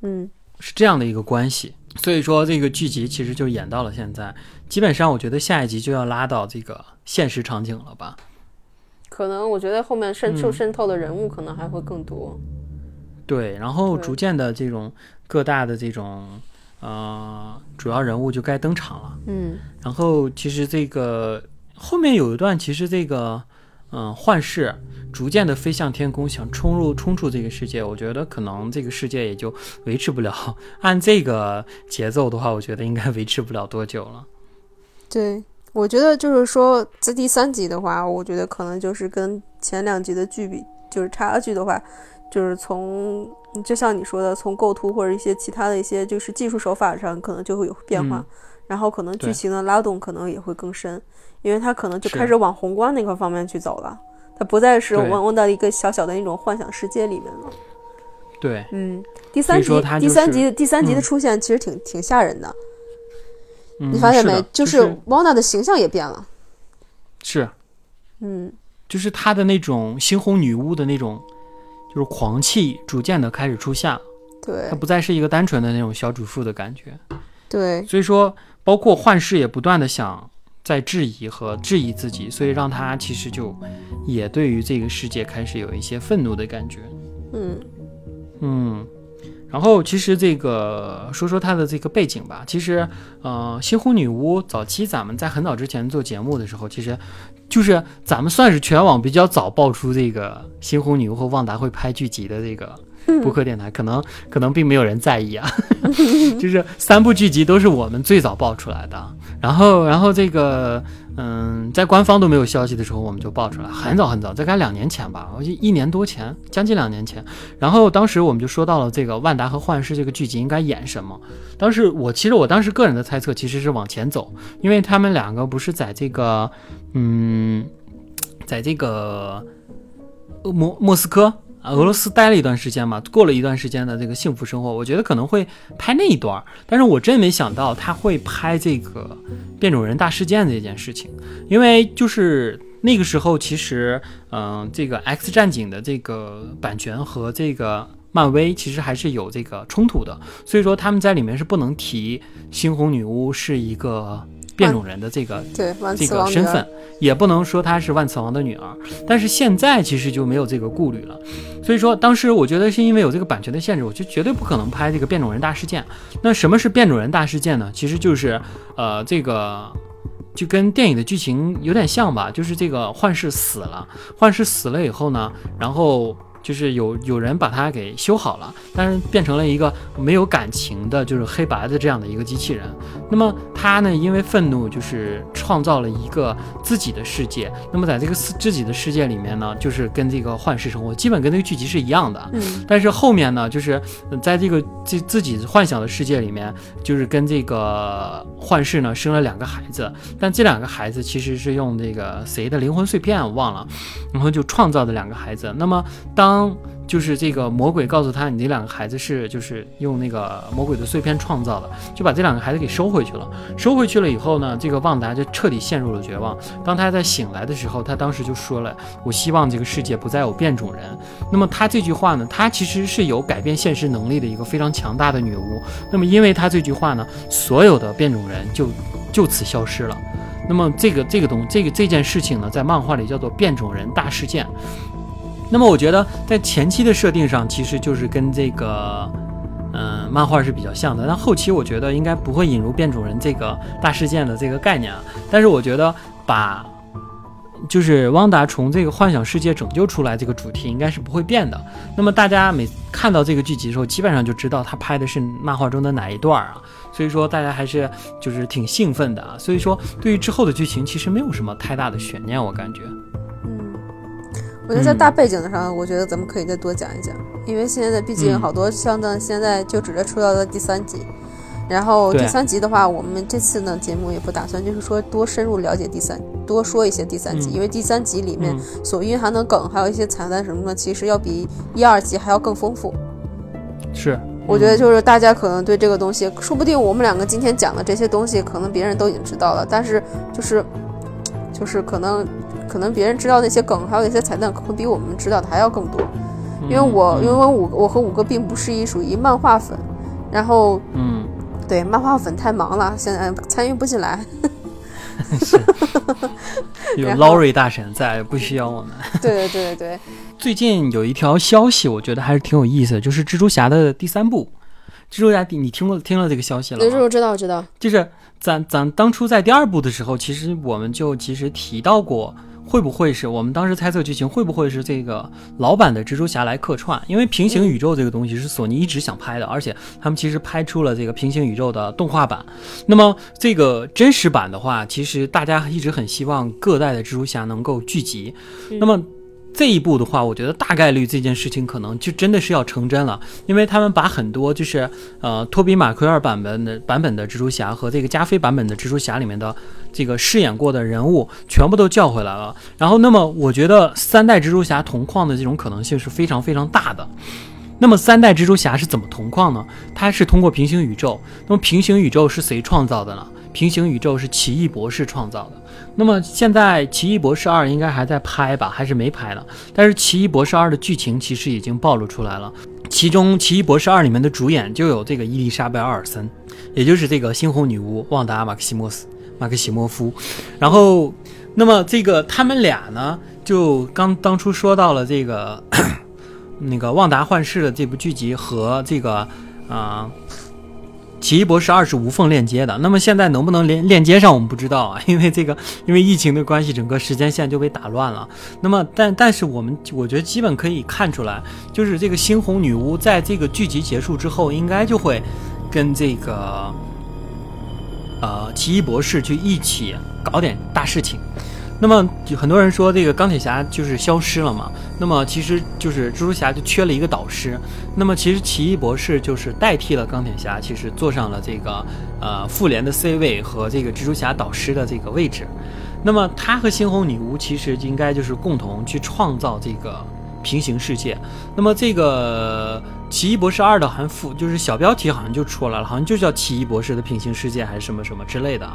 嗯，是这样的一个关系。所以说这个剧集其实就演到了现在。基本上，我觉得下一集就要拉到这个现实场景了吧？可能我觉得后面渗受渗透的人物可能还会更多。对，然后逐渐的这种各大的这种呃主要人物就该登场了。嗯。然后其实这个后面有一段，其实这个嗯幻视逐渐的飞向天空，想冲入冲出这个世界。我觉得可能这个世界也就维持不了。按这个节奏的话，我觉得应该维持不了多久了。对，我觉得就是说，在第三集的话，我觉得可能就是跟前两集的剧比，就是差距的话，就是从就像你说的，从构图或者一些其他的一些就是技术手法上，可能就会有变化，然后可能剧情的拉动可能也会更深，因为它可能就开始往宏观那块方面去走了，它不再是往往到一个小小的那种幻想世界里面了。对，嗯，第三集第三集第三集的出现其实挺挺吓人的。你发现没？就是汪娜的形象也变了。是，嗯，就是她的那种猩红女巫的那种，就是狂气逐渐的开始出现了。对，她不再是一个单纯的那种小主妇的感觉。对，所以说，包括幻视也不断的想在质疑和质疑自己，所以让她其实就也对于这个世界开始有一些愤怒的感觉。嗯嗯，然后其实这个说说它的这个背景吧。其实，呃，星湖女巫早期咱们在很早之前做节目的时候，其实就是咱们算是全网比较早爆出这个星湖女巫和旺达会拍剧集的这个。播客电台可能 [laughs] 可能并没有人在意啊，[laughs] 就是三部剧集都是我们最早爆出来的，然后然后这个嗯，在官方都没有消息的时候，我们就爆出来，很早很早，大概两年前吧，我记一年多前，将近两年前。然后当时我们就说到了这个万达和幻视这个剧集应该演什么。当时我其实我当时个人的猜测其实是往前走，因为他们两个不是在这个嗯，在这个莫莫斯科。俄罗斯待了一段时间嘛，过了一段时间的这个幸福生活，我觉得可能会拍那一段儿，但是我真没想到他会拍这个变种人大事件这件事情，因为就是那个时候其实，嗯，这个 X 战警的这个版权和这个漫威其实还是有这个冲突的，所以说他们在里面是不能提猩红女巫是一个。变种人的这个对这个身份，也不能说她是万磁王的女儿，但是现在其实就没有这个顾虑了。所以说，当时我觉得是因为有这个版权的限制，我就绝对不可能拍这个变种人大事件。那什么是变种人大事件呢？其实就是呃，这个就跟电影的剧情有点像吧，就是这个幻视死了，幻视死了以后呢，然后。就是有有人把它给修好了，但是变成了一个没有感情的，就是黑白的这样的一个机器人。那么他呢，因为愤怒，就是创造了一个自己的世界。那么在这个自自己的世界里面呢，就是跟这个幻视生活，基本跟那个剧集是一样的。嗯。但是后面呢，就是在这个自自己幻想的世界里面，就是跟这个幻视呢生了两个孩子。但这两个孩子其实是用这个谁的灵魂碎片我忘了，然后就创造的两个孩子。那么当当就是这个魔鬼告诉他，你这两个孩子是就是用那个魔鬼的碎片创造的，就把这两个孩子给收回去了。收回去了以后呢，这个旺达就彻底陷入了绝望。当他在醒来的时候，他当时就说了：“我希望这个世界不再有变种人。”那么他这句话呢，他其实是有改变现实能力的一个非常强大的女巫。那么因为他这句话呢，所有的变种人就就此消失了。那么这个这个东这个这件事情呢，在漫画里叫做变种人大事件。那么我觉得在前期的设定上，其实就是跟这个，嗯，漫画是比较像的。但后期我觉得应该不会引入变种人这个大事件的这个概念啊。但是我觉得把，就是汪达从这个幻想世界拯救出来这个主题应该是不会变的。那么大家每看到这个剧集的时候，基本上就知道他拍的是漫画中的哪一段啊。所以说大家还是就是挺兴奋的啊。所以说对于之后的剧情其实没有什么太大的悬念，我感觉。我觉得在大背景上，我觉得咱们可以再多讲一讲，因为现在毕竟好多像呢现在就只是出到了第三集，然后第三集的话，我们这次呢节目也不打算就是说多深入了解第三，多说一些第三集，因为第三集里面所蕴含的梗，还有一些彩蛋什么的，其实要比一二集还要更丰富。是，我觉得就是大家可能对这个东西，说不定我们两个今天讲的这些东西，可能别人都已经知道了，但是就是就是可能。可能别人知道那些梗，还有一些彩蛋，可能比我们知道的还要更多。因为我，因为我五，我和五哥并不是一属于漫画粉，然后，嗯，对，漫画粉太忙了，现在参与不进来。[laughs] 是，[laughs] 有 Laurie 大神在，不需要我们。[laughs] 对对对对。最近有一条消息，我觉得还是挺有意思的，就是蜘蛛侠的第三部。蜘蛛侠，你听过听了这个消息了吗？我知道，知道。就是咱咱当初在第二部的时候，其实我们就其实提到过。会不会是我们当时猜测剧情？会不会是这个老版的蜘蛛侠来客串？因为平行宇宙这个东西是索尼一直想拍的，而且他们其实拍出了这个平行宇宙的动画版。那么这个真实版的话，其实大家一直很希望各代的蜘蛛侠能够聚集。那么。这一步的话，我觉得大概率这件事情可能就真的是要成真了，因为他们把很多就是呃托比马奎尔版本的版本的蜘蛛侠和这个加菲版本的蜘蛛侠里面的这个饰演过的人物全部都叫回来了。然后，那么我觉得三代蜘蛛侠同框的这种可能性是非常非常大的。那么三代蜘蛛侠是怎么同框呢？它是通过平行宇宙。那么平行宇宙是谁创造的呢？平行宇宙是奇异博士创造的。那么现在《奇异博士二》应该还在拍吧，还是没拍呢？但是《奇异博士二》的剧情其实已经暴露出来了，其中《奇异博士二》里面的主演就有这个伊丽莎白·奥尔森，也就是这个猩红女巫旺达·马克西莫斯、马克西莫夫。然后，那么这个他们俩呢，就刚当初说到了这个 [coughs] 那个《旺达幻视》的这部剧集和这个啊。奇异博士二是无缝链接的，那么现在能不能连链接上，我们不知道啊，因为这个因为疫情的关系，整个时间线就被打乱了。那么，但但是我们我觉得基本可以看出来，就是这个猩红女巫在这个剧集结束之后，应该就会跟这个呃奇异博士去一起搞点大事情。那么很多人说这个钢铁侠就是消失了嘛？那么其实就是蜘蛛侠就缺了一个导师。那么其实奇异博士就是代替了钢铁侠，其实坐上了这个呃复联的 C 位和这个蜘蛛侠导师的这个位置。那么他和猩红女巫其实应该就是共同去创造这个平行世界。那么这个。奇异博士二的含附就是小标题好像就出来了，好像就叫奇异博士的平行世界还是什么什么之类的。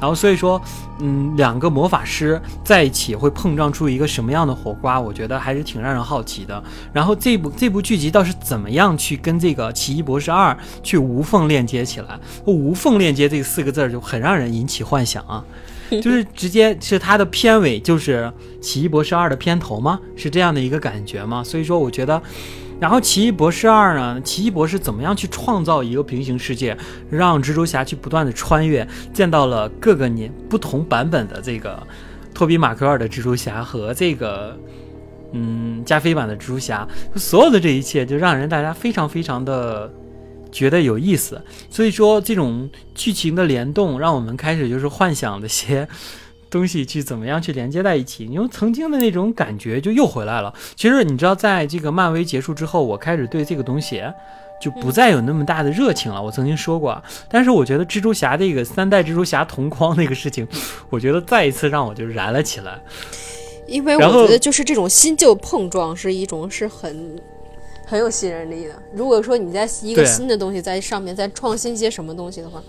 然后所以说，嗯，两个魔法师在一起会碰撞出一个什么样的火花？我觉得还是挺让人好奇的。然后这部这部剧集倒是怎么样去跟这个奇异博士二去无缝链接起来？无缝链接这四个字就很让人引起幻想啊！就是直接是它的片尾就是奇异博士二的片头吗？是这样的一个感觉吗？所以说我觉得。然后奇异博士二呢？奇异博士怎么样去创造一个平行世界，让蜘蛛侠去不断的穿越，见到了各个年不同版本的这个托比马奎尔的蜘蛛侠和这个嗯加菲版的蜘蛛侠，所有的这一切就让人大家非常非常的觉得有意思。所以说这种剧情的联动，让我们开始就是幻想的些。东西去怎么样去连接在一起？因为曾经的那种感觉就又回来了。其实你知道，在这个漫威结束之后，我开始对这个东西就不再有那么大的热情了。我曾经说过，但是我觉得蜘蛛侠这个三代蜘蛛侠同框那个事情，我觉得再一次让我就燃了起来。因为我觉得就是这种新旧碰撞是一种是很很有吸引力的。如果说你在一个新的东西在上面再创新一些什么东西的话。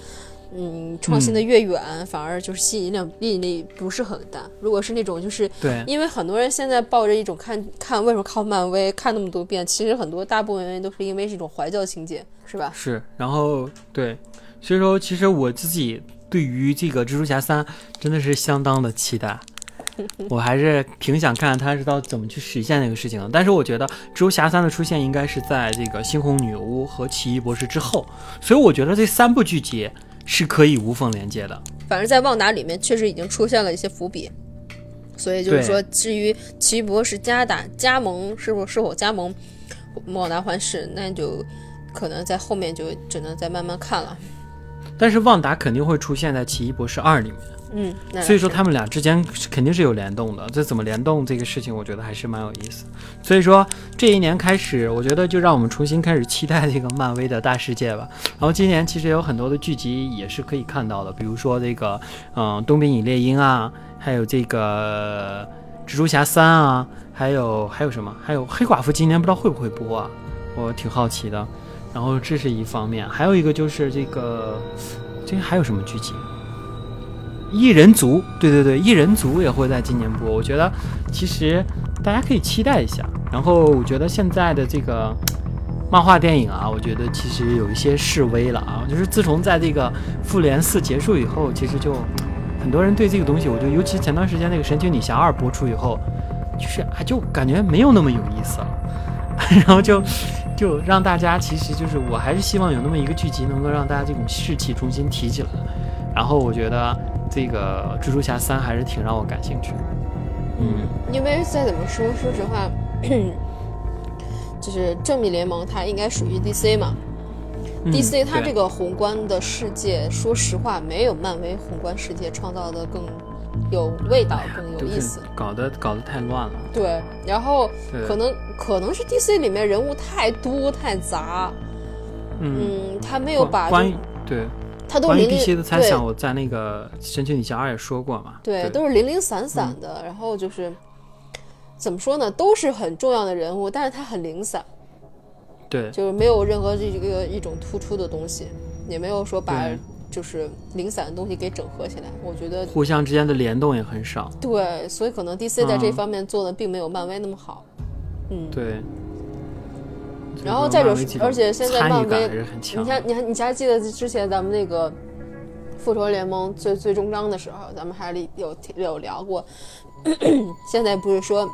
嗯，创新的越远，反而就是吸引力吸引力不是很大。如果是那种，就是对，因为很多人现在抱着一种看看为什么靠漫威看那么多遍，其实很多大部分原因都是因为是一种怀旧情节，是吧？是，然后对，所以说其实我自己对于这个蜘蛛侠三真的是相当的期待，[laughs] 我还是挺想看看他是到怎么去实现那个事情的。但是我觉得蜘蛛侠三的出现应该是在这个猩红女巫和奇异博士之后，所以我觉得这三部剧集。是可以无缝连接的。反正，在旺达里面确实已经出现了一些伏笔，所以就是说，至于奇异博士加打加盟是否是否加盟旺达幻视，那就可能在后面就只能再慢慢看了。但是旺达肯定会出现在奇异博士二里面。嗯，所以说他们俩之间肯定是有联动的。这怎么联动这个事情，我觉得还是蛮有意思。所以说这一年开始，我觉得就让我们重新开始期待这个漫威的大世界吧。然后今年其实有很多的剧集也是可以看到的，比如说这个嗯《冬兵与猎鹰》啊，还有这个蜘蛛侠三啊，还有还有什么？还有黑寡妇今年不知道会不会播啊？我挺好奇的。然后这是一方面，还有一个就是这个这还有什么剧集？异人族，对对对，异人族也会在今年播。我觉得其实大家可以期待一下。然后我觉得现在的这个漫画电影啊，我觉得其实有一些示威了啊。就是自从在这个复联四结束以后，其实就很多人对这个东西，我觉得尤其前段时间那个神奇女侠二播出以后，就是啊，就感觉没有那么有意思了。然后就就让大家其实就是我还是希望有那么一个剧集，能够让大家这种士气重新提起来。然后我觉得。这个蜘蛛侠三还是挺让我感兴趣的，嗯，因为再怎么说，说实话，就是正义联盟它应该属于 DC 嘛，DC 它这个宏观的世界，说实话没有漫威宏观世界创造的更有味道、更有意思，搞得搞得太乱了。对，然后可能可能是 DC 里面人物太多太杂，嗯，他没有把关于对。他都零零的猜想，我在那个《神奇女侠二》也说过嘛。对，都是零零散散的，然后就是怎么说呢，都是很重要的人物，但是他很零散。对，就是没有任何这个一种突出的东西，也没有说把就是零散的东西给整合起来。我觉得互相之间的联动也很少。对，所以可能 DC 在这方面做的并没有漫威那么好。嗯，对。然后再者，而且现在漫威，你看，你还你还记得之前咱们那个复仇联盟最最终章的时候，咱们还有有聊过。[coughs] 现在不是说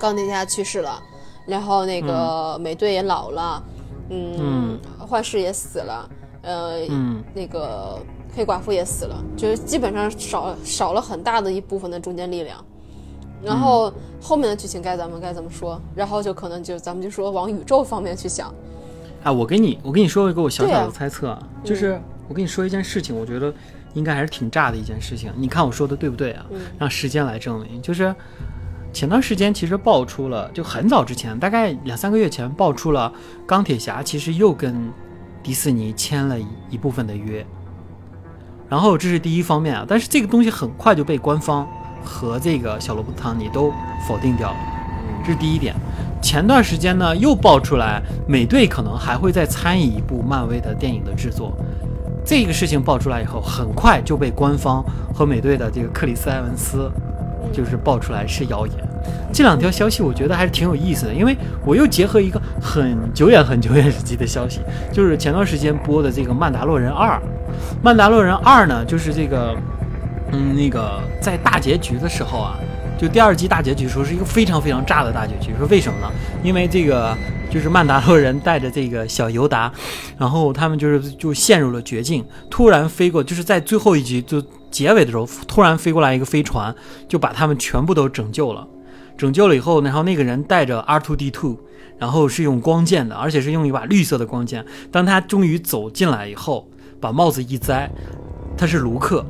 钢铁侠去世了，然后那个美队也老了，嗯，幻视也死了，呃，那个黑寡妇也死了，就是基本上少少了很大的一部分的中坚力量。然后后面的剧情该咱们该怎么说？然后就可能就咱们就说往宇宙方面去想。啊，我给你我给你说一个我小小的猜测，啊就是我跟你说一件事情，我觉得应该还是挺炸的一件事情。你看我说的对不对啊？让时间来证明。就是前段时间其实爆出了，就很早之前，大概两三个月前爆出了钢铁侠其实又跟迪士尼签了一部分的约。然后这是第一方面啊，但是这个东西很快就被官方。和这个小罗伯特·唐尼都否定掉了，这是第一点。前段时间呢，又爆出来美队可能还会再参与一部漫威的电影的制作。这个事情爆出来以后，很快就被官方和美队的这个克里斯·埃文斯就是爆出来是谣言。这两条消息我觉得还是挺有意思的，因为我又结合一个很久远、很久远时期的消息，就是前段时间播的这个《曼达洛人二》。《曼达洛人二》呢，就是这个。嗯，那个在大结局的时候啊，就第二季大结局的时候是一个非常非常炸的大结局。说为什么呢？因为这个就是曼达洛人带着这个小尤达，然后他们就是就陷入了绝境。突然飞过，就是在最后一集就结尾的时候，突然飞过来一个飞船，就把他们全部都拯救了。拯救了以后，然后那个人带着 R2D2，然后是用光剑的，而且是用一把绿色的光剑。当他终于走进来以后，把帽子一摘，他是卢克。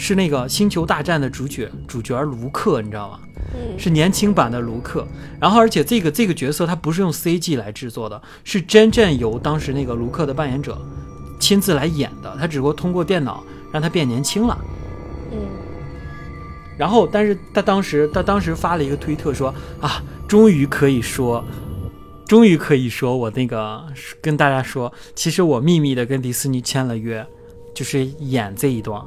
是那个星球大战的主角，主角卢克，你知道吗？嗯，是年轻版的卢克。然后，而且这个这个角色他不是用 CG 来制作的，是真正由当时那个卢克的扮演者亲自来演的。他只不过通过电脑让他变年轻了。嗯。然后，但是他当时他当时发了一个推特说啊，终于可以说，终于可以说我那个跟大家说，其实我秘密的跟迪士尼签了约，就是演这一段。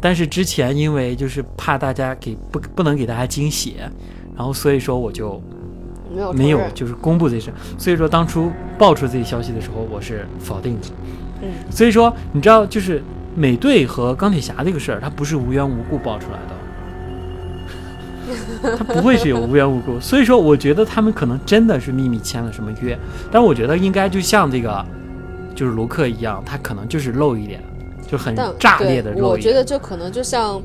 但是之前因为就是怕大家给不不能给大家惊喜，然后所以说我就没有没有就是公布这事，所以说当初爆出这些消息的时候我是否定的，嗯，所以说你知道就是美队和钢铁侠这个事儿，它不是无缘无故爆出来的，[laughs] 他不会是有无缘无故，所以说我觉得他们可能真的是秘密签了什么约，但我觉得应该就像这个就是卢克一样，他可能就是漏一点。就很炸裂的我觉得就可能就像，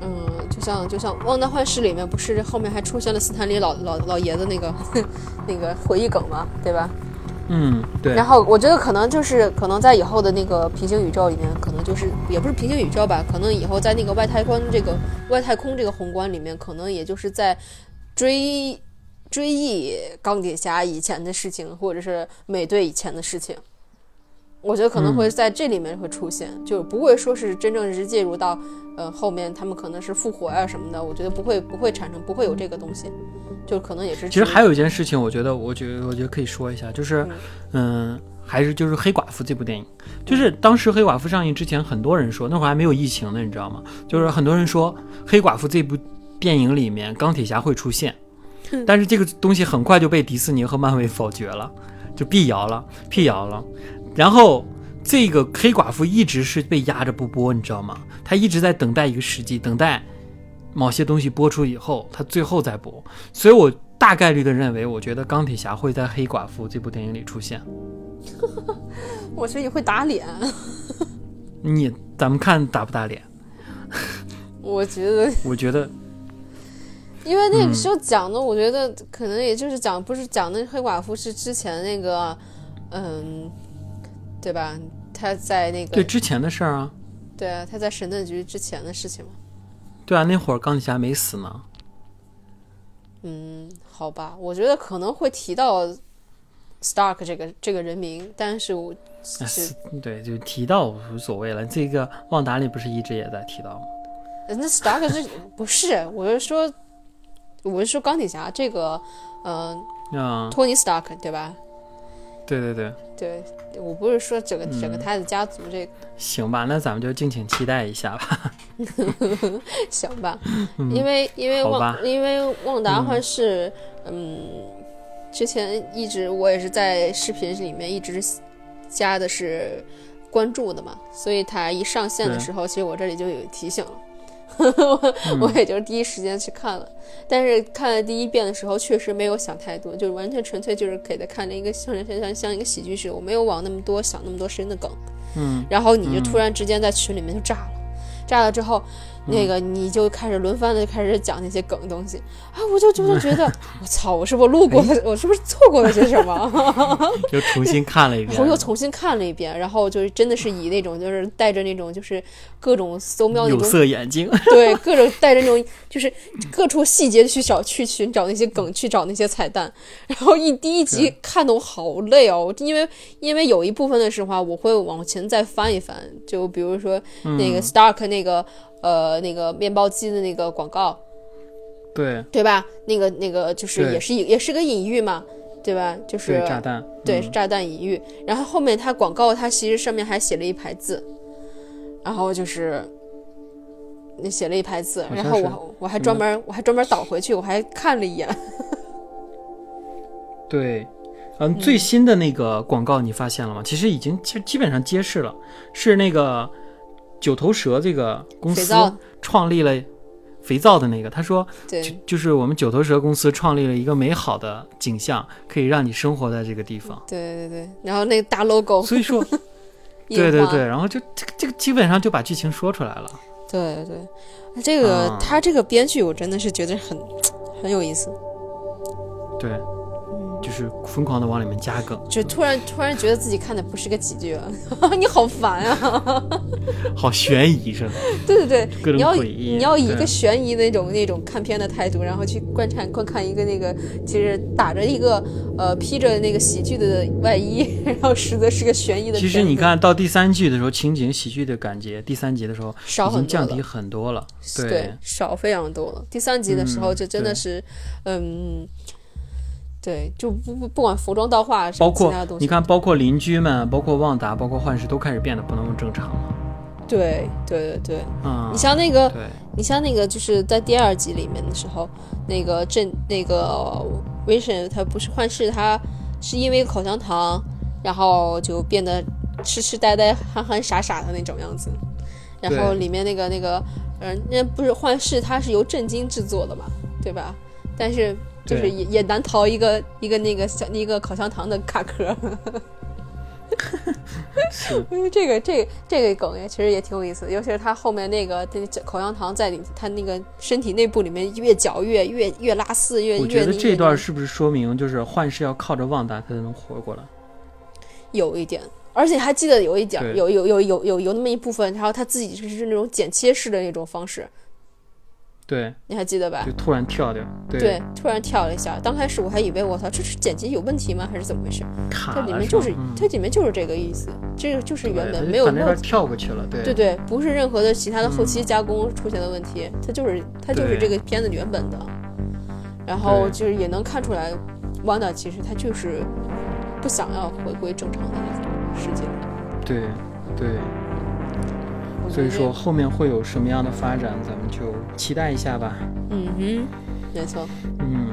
嗯，就像就像《旺达幻视》里面不是后面还出现了斯坦李老老老爷子那个 [laughs] 那个回忆梗嘛，对吧？嗯，对。然后我觉得可能就是可能在以后的那个平行宇宙里面，可能就是也不是平行宇宙吧，可能以后在那个外太空这个外太空这个宏观里面，可能也就是在追追忆钢铁侠以前的事情，或者是美队以前的事情。我觉得可能会在这里面会出现，就不会说是真正是介入到，呃，后面他们可能是复活呀什么的。我觉得不会，不会产生，不会有这个东西，就可能也是。其实还有一件事情，我觉得，我觉得，我觉得可以说一下，就是，嗯，还是就是黑寡妇这部电影，就是当时黑寡妇上映之前，很多人说那会儿还没有疫情呢，你知道吗？就是很多人说黑寡妇这部电影里面钢铁侠会出现，但是这个东西很快就被迪士尼和漫威否决了，就辟谣了，辟谣了。然后，这个黑寡妇一直是被压着不播，你知道吗？他一直在等待一个时机，等待某些东西播出以后，他最后再播。所以我大概率的认为，我觉得钢铁侠会在黑寡妇这部电影里出现。我觉得你会打脸。你咱们看打不打脸？我觉得，[laughs] 我觉得，因为那个时候讲的，我觉得可能也就是讲，不是讲那黑寡妇是之前那个，嗯。对吧？他在那个对之前的事儿啊，对啊，他在神盾局之前的事情嘛。对啊，那会儿钢铁侠没死呢。嗯，好吧，我觉得可能会提到 Stark 这个这个人名，但是我是对就提到无所谓了。这个旺达里不是一直也在提到吗？那 Stark 是不是？我是说，我是说钢铁侠这个，嗯，托尼 Stark 对吧？对对对对，我不是说整个整个他的家族这个。行吧，那咱们就敬请期待一下吧。[laughs] 行吧，因为因为旺因为旺达幻视，嗯，之前一直我也是在视频里面一直加的是关注的嘛，所以他一上线的时候，其实我这里就有提醒了。[laughs] 我也就是第一时间去看了。但是看了第一遍的时候，确实没有想太多，就是完全纯粹就是给他看了一个像像像像一个喜剧似的，我没有往那么多想那么多深的梗。嗯，然后你就突然之间在群里面就炸了，炸了之后。那个你就开始轮番的开始讲那些梗东西啊，我就就是觉得我操，我是不是路过了？我是不是错过了些什么？[laughs] 又重新看了一遍，我又重新看了一遍，然后就是真的是以那种就是带着那种就是各种搜瞄那种有色眼镜，对，各种带着那种就是各处细节去找去寻找那些梗，去找那些彩蛋。然后一第一集看的我好累哦，因为因为有一部分的时候我会往前再翻一翻，就比如说那个 Stark 那个。呃，那个面包机的那个广告，对对吧？那个那个就是也是也是个隐喻嘛，对吧？就是炸弹，对炸弹隐喻。然后后面它广告它其实上面还写了一排字，然后就是那写了一排字，然后我我还专门我还专门倒回去，我还看了一眼。[laughs] 对，嗯，最新的那个广告你发现了吗？其实已经基基本上揭示了，是那个。九头蛇这个公司创立了肥皂的那个，他说，就就是我们九头蛇公司创立了一个美好的景象，可以让你生活在这个地方。对对对，然后那个大 logo，所以说，[laughs] 对对对，然后就这个这个基本上就把剧情说出来了。对对，这个他这个编剧我真的是觉得很很有意思。对。就是疯狂的往里面加梗，就突然突然觉得自己看的不是个喜剧了，[laughs] 你好烦啊！[laughs] 好悬疑是吧？对对对，你要你要以一个悬疑那种那种看片的态度，然后去观察观看一个那个其实打着一个呃披着那个喜剧的外衣，[laughs] 然后实则是个悬疑的。其实你看到第三季的时候，情景喜剧的感觉，第三集的时候少已经降低很多了，对，少非常多了。第三集的时候就真的是嗯。对，就不不不管服装到化，包括你看，包括邻居们，包括旺达，包括幻视，都开始变得不那么正常了。对对对对，嗯，你像那个，你像那个，就是在第二集里面的时候，那个镇那个 Vision，他不是幻视，他是因为口香糖，然后就变得痴痴呆呆、憨憨傻傻的那种样子。然后里面那个那个，嗯，那不是幻视，它是由震惊制作的嘛，对吧？但是。就是也也难逃一个一个那个小一个口香糖的卡壳，[laughs] 因为 [laughs] 这个这个这个梗也其实也挺有意思，尤其是他后面那个这口香糖在里他那个身体内部里面越嚼越越越拉丝越越。我觉得这段是不是说明就是幻视要靠着旺达才能活过来？有一点，而且还记得有一点有有有有有有那么一部分，然后他自己就是那种剪切式的那种方式。对，你还记得吧？就突然跳掉，对，突然跳了一下。刚开始我还以为我操，这是剪辑有问题吗？还是怎么回事？它里面就是它里面就是这个意思，这个就是原本没有没有跳过去了，对对对，不是任何的其他的后期加工出现的问题，它就是它就是这个片子原本的。然后就是也能看出来，汪达其实他就是不想要回归正常的那种世界。对对。所以说后面会有什么样的发展，咱们就期待一下吧。嗯哼，没错。嗯，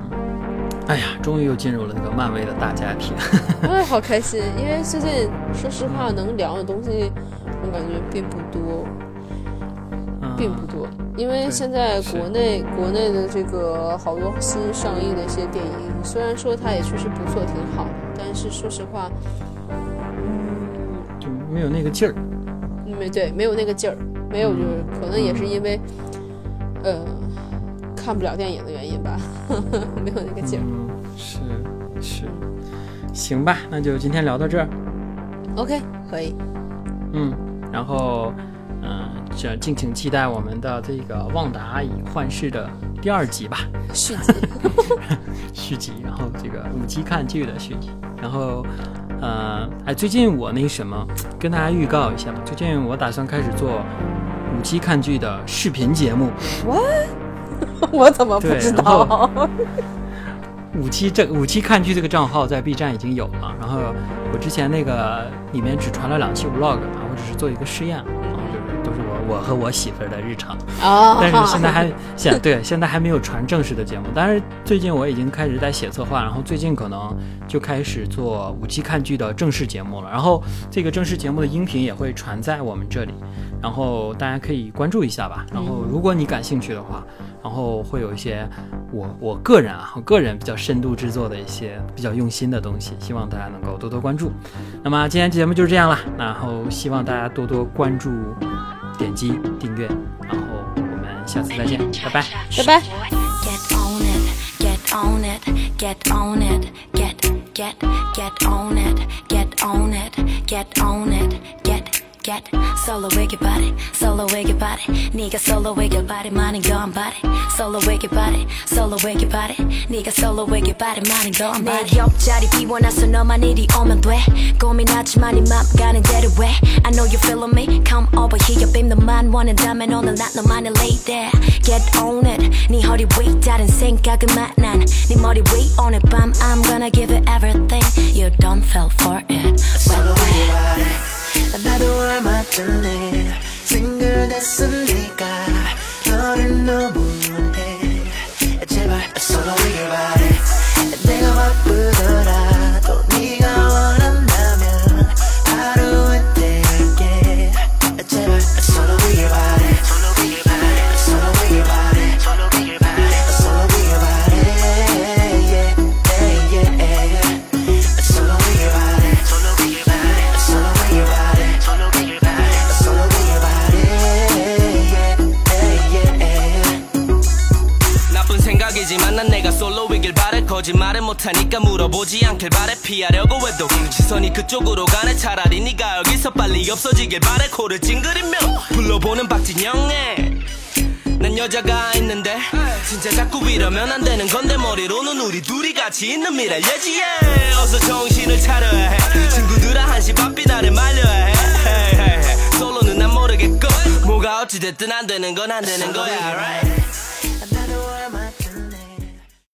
哎呀，终于又进入了那个漫威的大家庭。[laughs] 哎，好开心！因为最近说实话，能聊的东西我感觉并不多，并不多。因为现在国内国内的这个好多新上映的一些电影，虽然说它也确实不错，挺好的，但是说实话，嗯，就没有那个劲儿。没对，没有那个劲儿，没有就是可能也是因为，呃，看不了电影的原因吧，[laughs] 没有那个劲儿。是是，行吧，那就今天聊到这儿。OK，可以。嗯，然后嗯，这敬请期待我们的这个《旺达与幻视》的第二集吧，续集。[laughs] 续集，然后这个五集看剧的续集，然后。呃，哎，最近我那什么，跟大家预告一下吧。最近我打算开始做五期看剧的视频节目。What？[laughs] 我怎么不知道？五期这五期看剧这个账号在 B 站已经有了。然后我之前那个里面只传了两期 Vlog 啊，我只是做一个试验，我我和我媳妇儿的日常。哦，但是现在还 [laughs] 现对现在还没有传正式的节目，但是最近我已经开始在写策划，然后最近可能就开始做五期看剧的正式节目了。然后这个正式节目的音频也会传在我们这里，然后大家可以关注一下吧。然后如果你感兴趣的话，然后会有一些我我个人啊，我个人比较深度制作的一些比较用心的东西，希望大家能够多多关注。那么今天节目就是这样了，然后希望大家多多关注、点击订阅，然后我们下次再见，拜拜。拜拜。Get on it, get on it, get on it, get, get, get on it, get on it, get on it, get, get. Solo wiggy body, solo wiggy body. 네가 solo wiggy body, 많은 건 body. Solo wiggy body, solo wiggy body. 네가 solo wiggy body, 많은 건 body. 내 옆자리 비워놔서 너만 이리 오면 돼. 고민하지만 이맘 가는 대로 해. I know you feeling me. Come over here, babe. 너만 원한다면 오늘 난 너만을 lay there. Get on it. 네 허리 위 다른 생각은 많아. 네 머리 위 오늘 밤 I'm gonna give it everything. You don't fell for it. Solo wiggy 나도 얼마 전에 싱글 됐으니까 너를 너무 원해 제발 solo wiggy body 내가 바쁘더라 거짓말을 못하니까 물어보지 않길 바래. 피하려고 해도 시선이 그쪽으로 가네. 차라리 네가 여기서 빨리 없어지길 바래. 코를 찡그리며 불러보는 박진영에 난 여자가 있는데 진짜 자꾸 이러면 안 되는 건데 머리로는 우리 둘이 같이 있는 미래 예지에 어서 정신을 차려야 해. 친구들아 한시 바삐 나를 말려야 해. 솔로는 난 모르겠고 뭐가 어찌됐든 안 되는 건 안 되는 거야 right?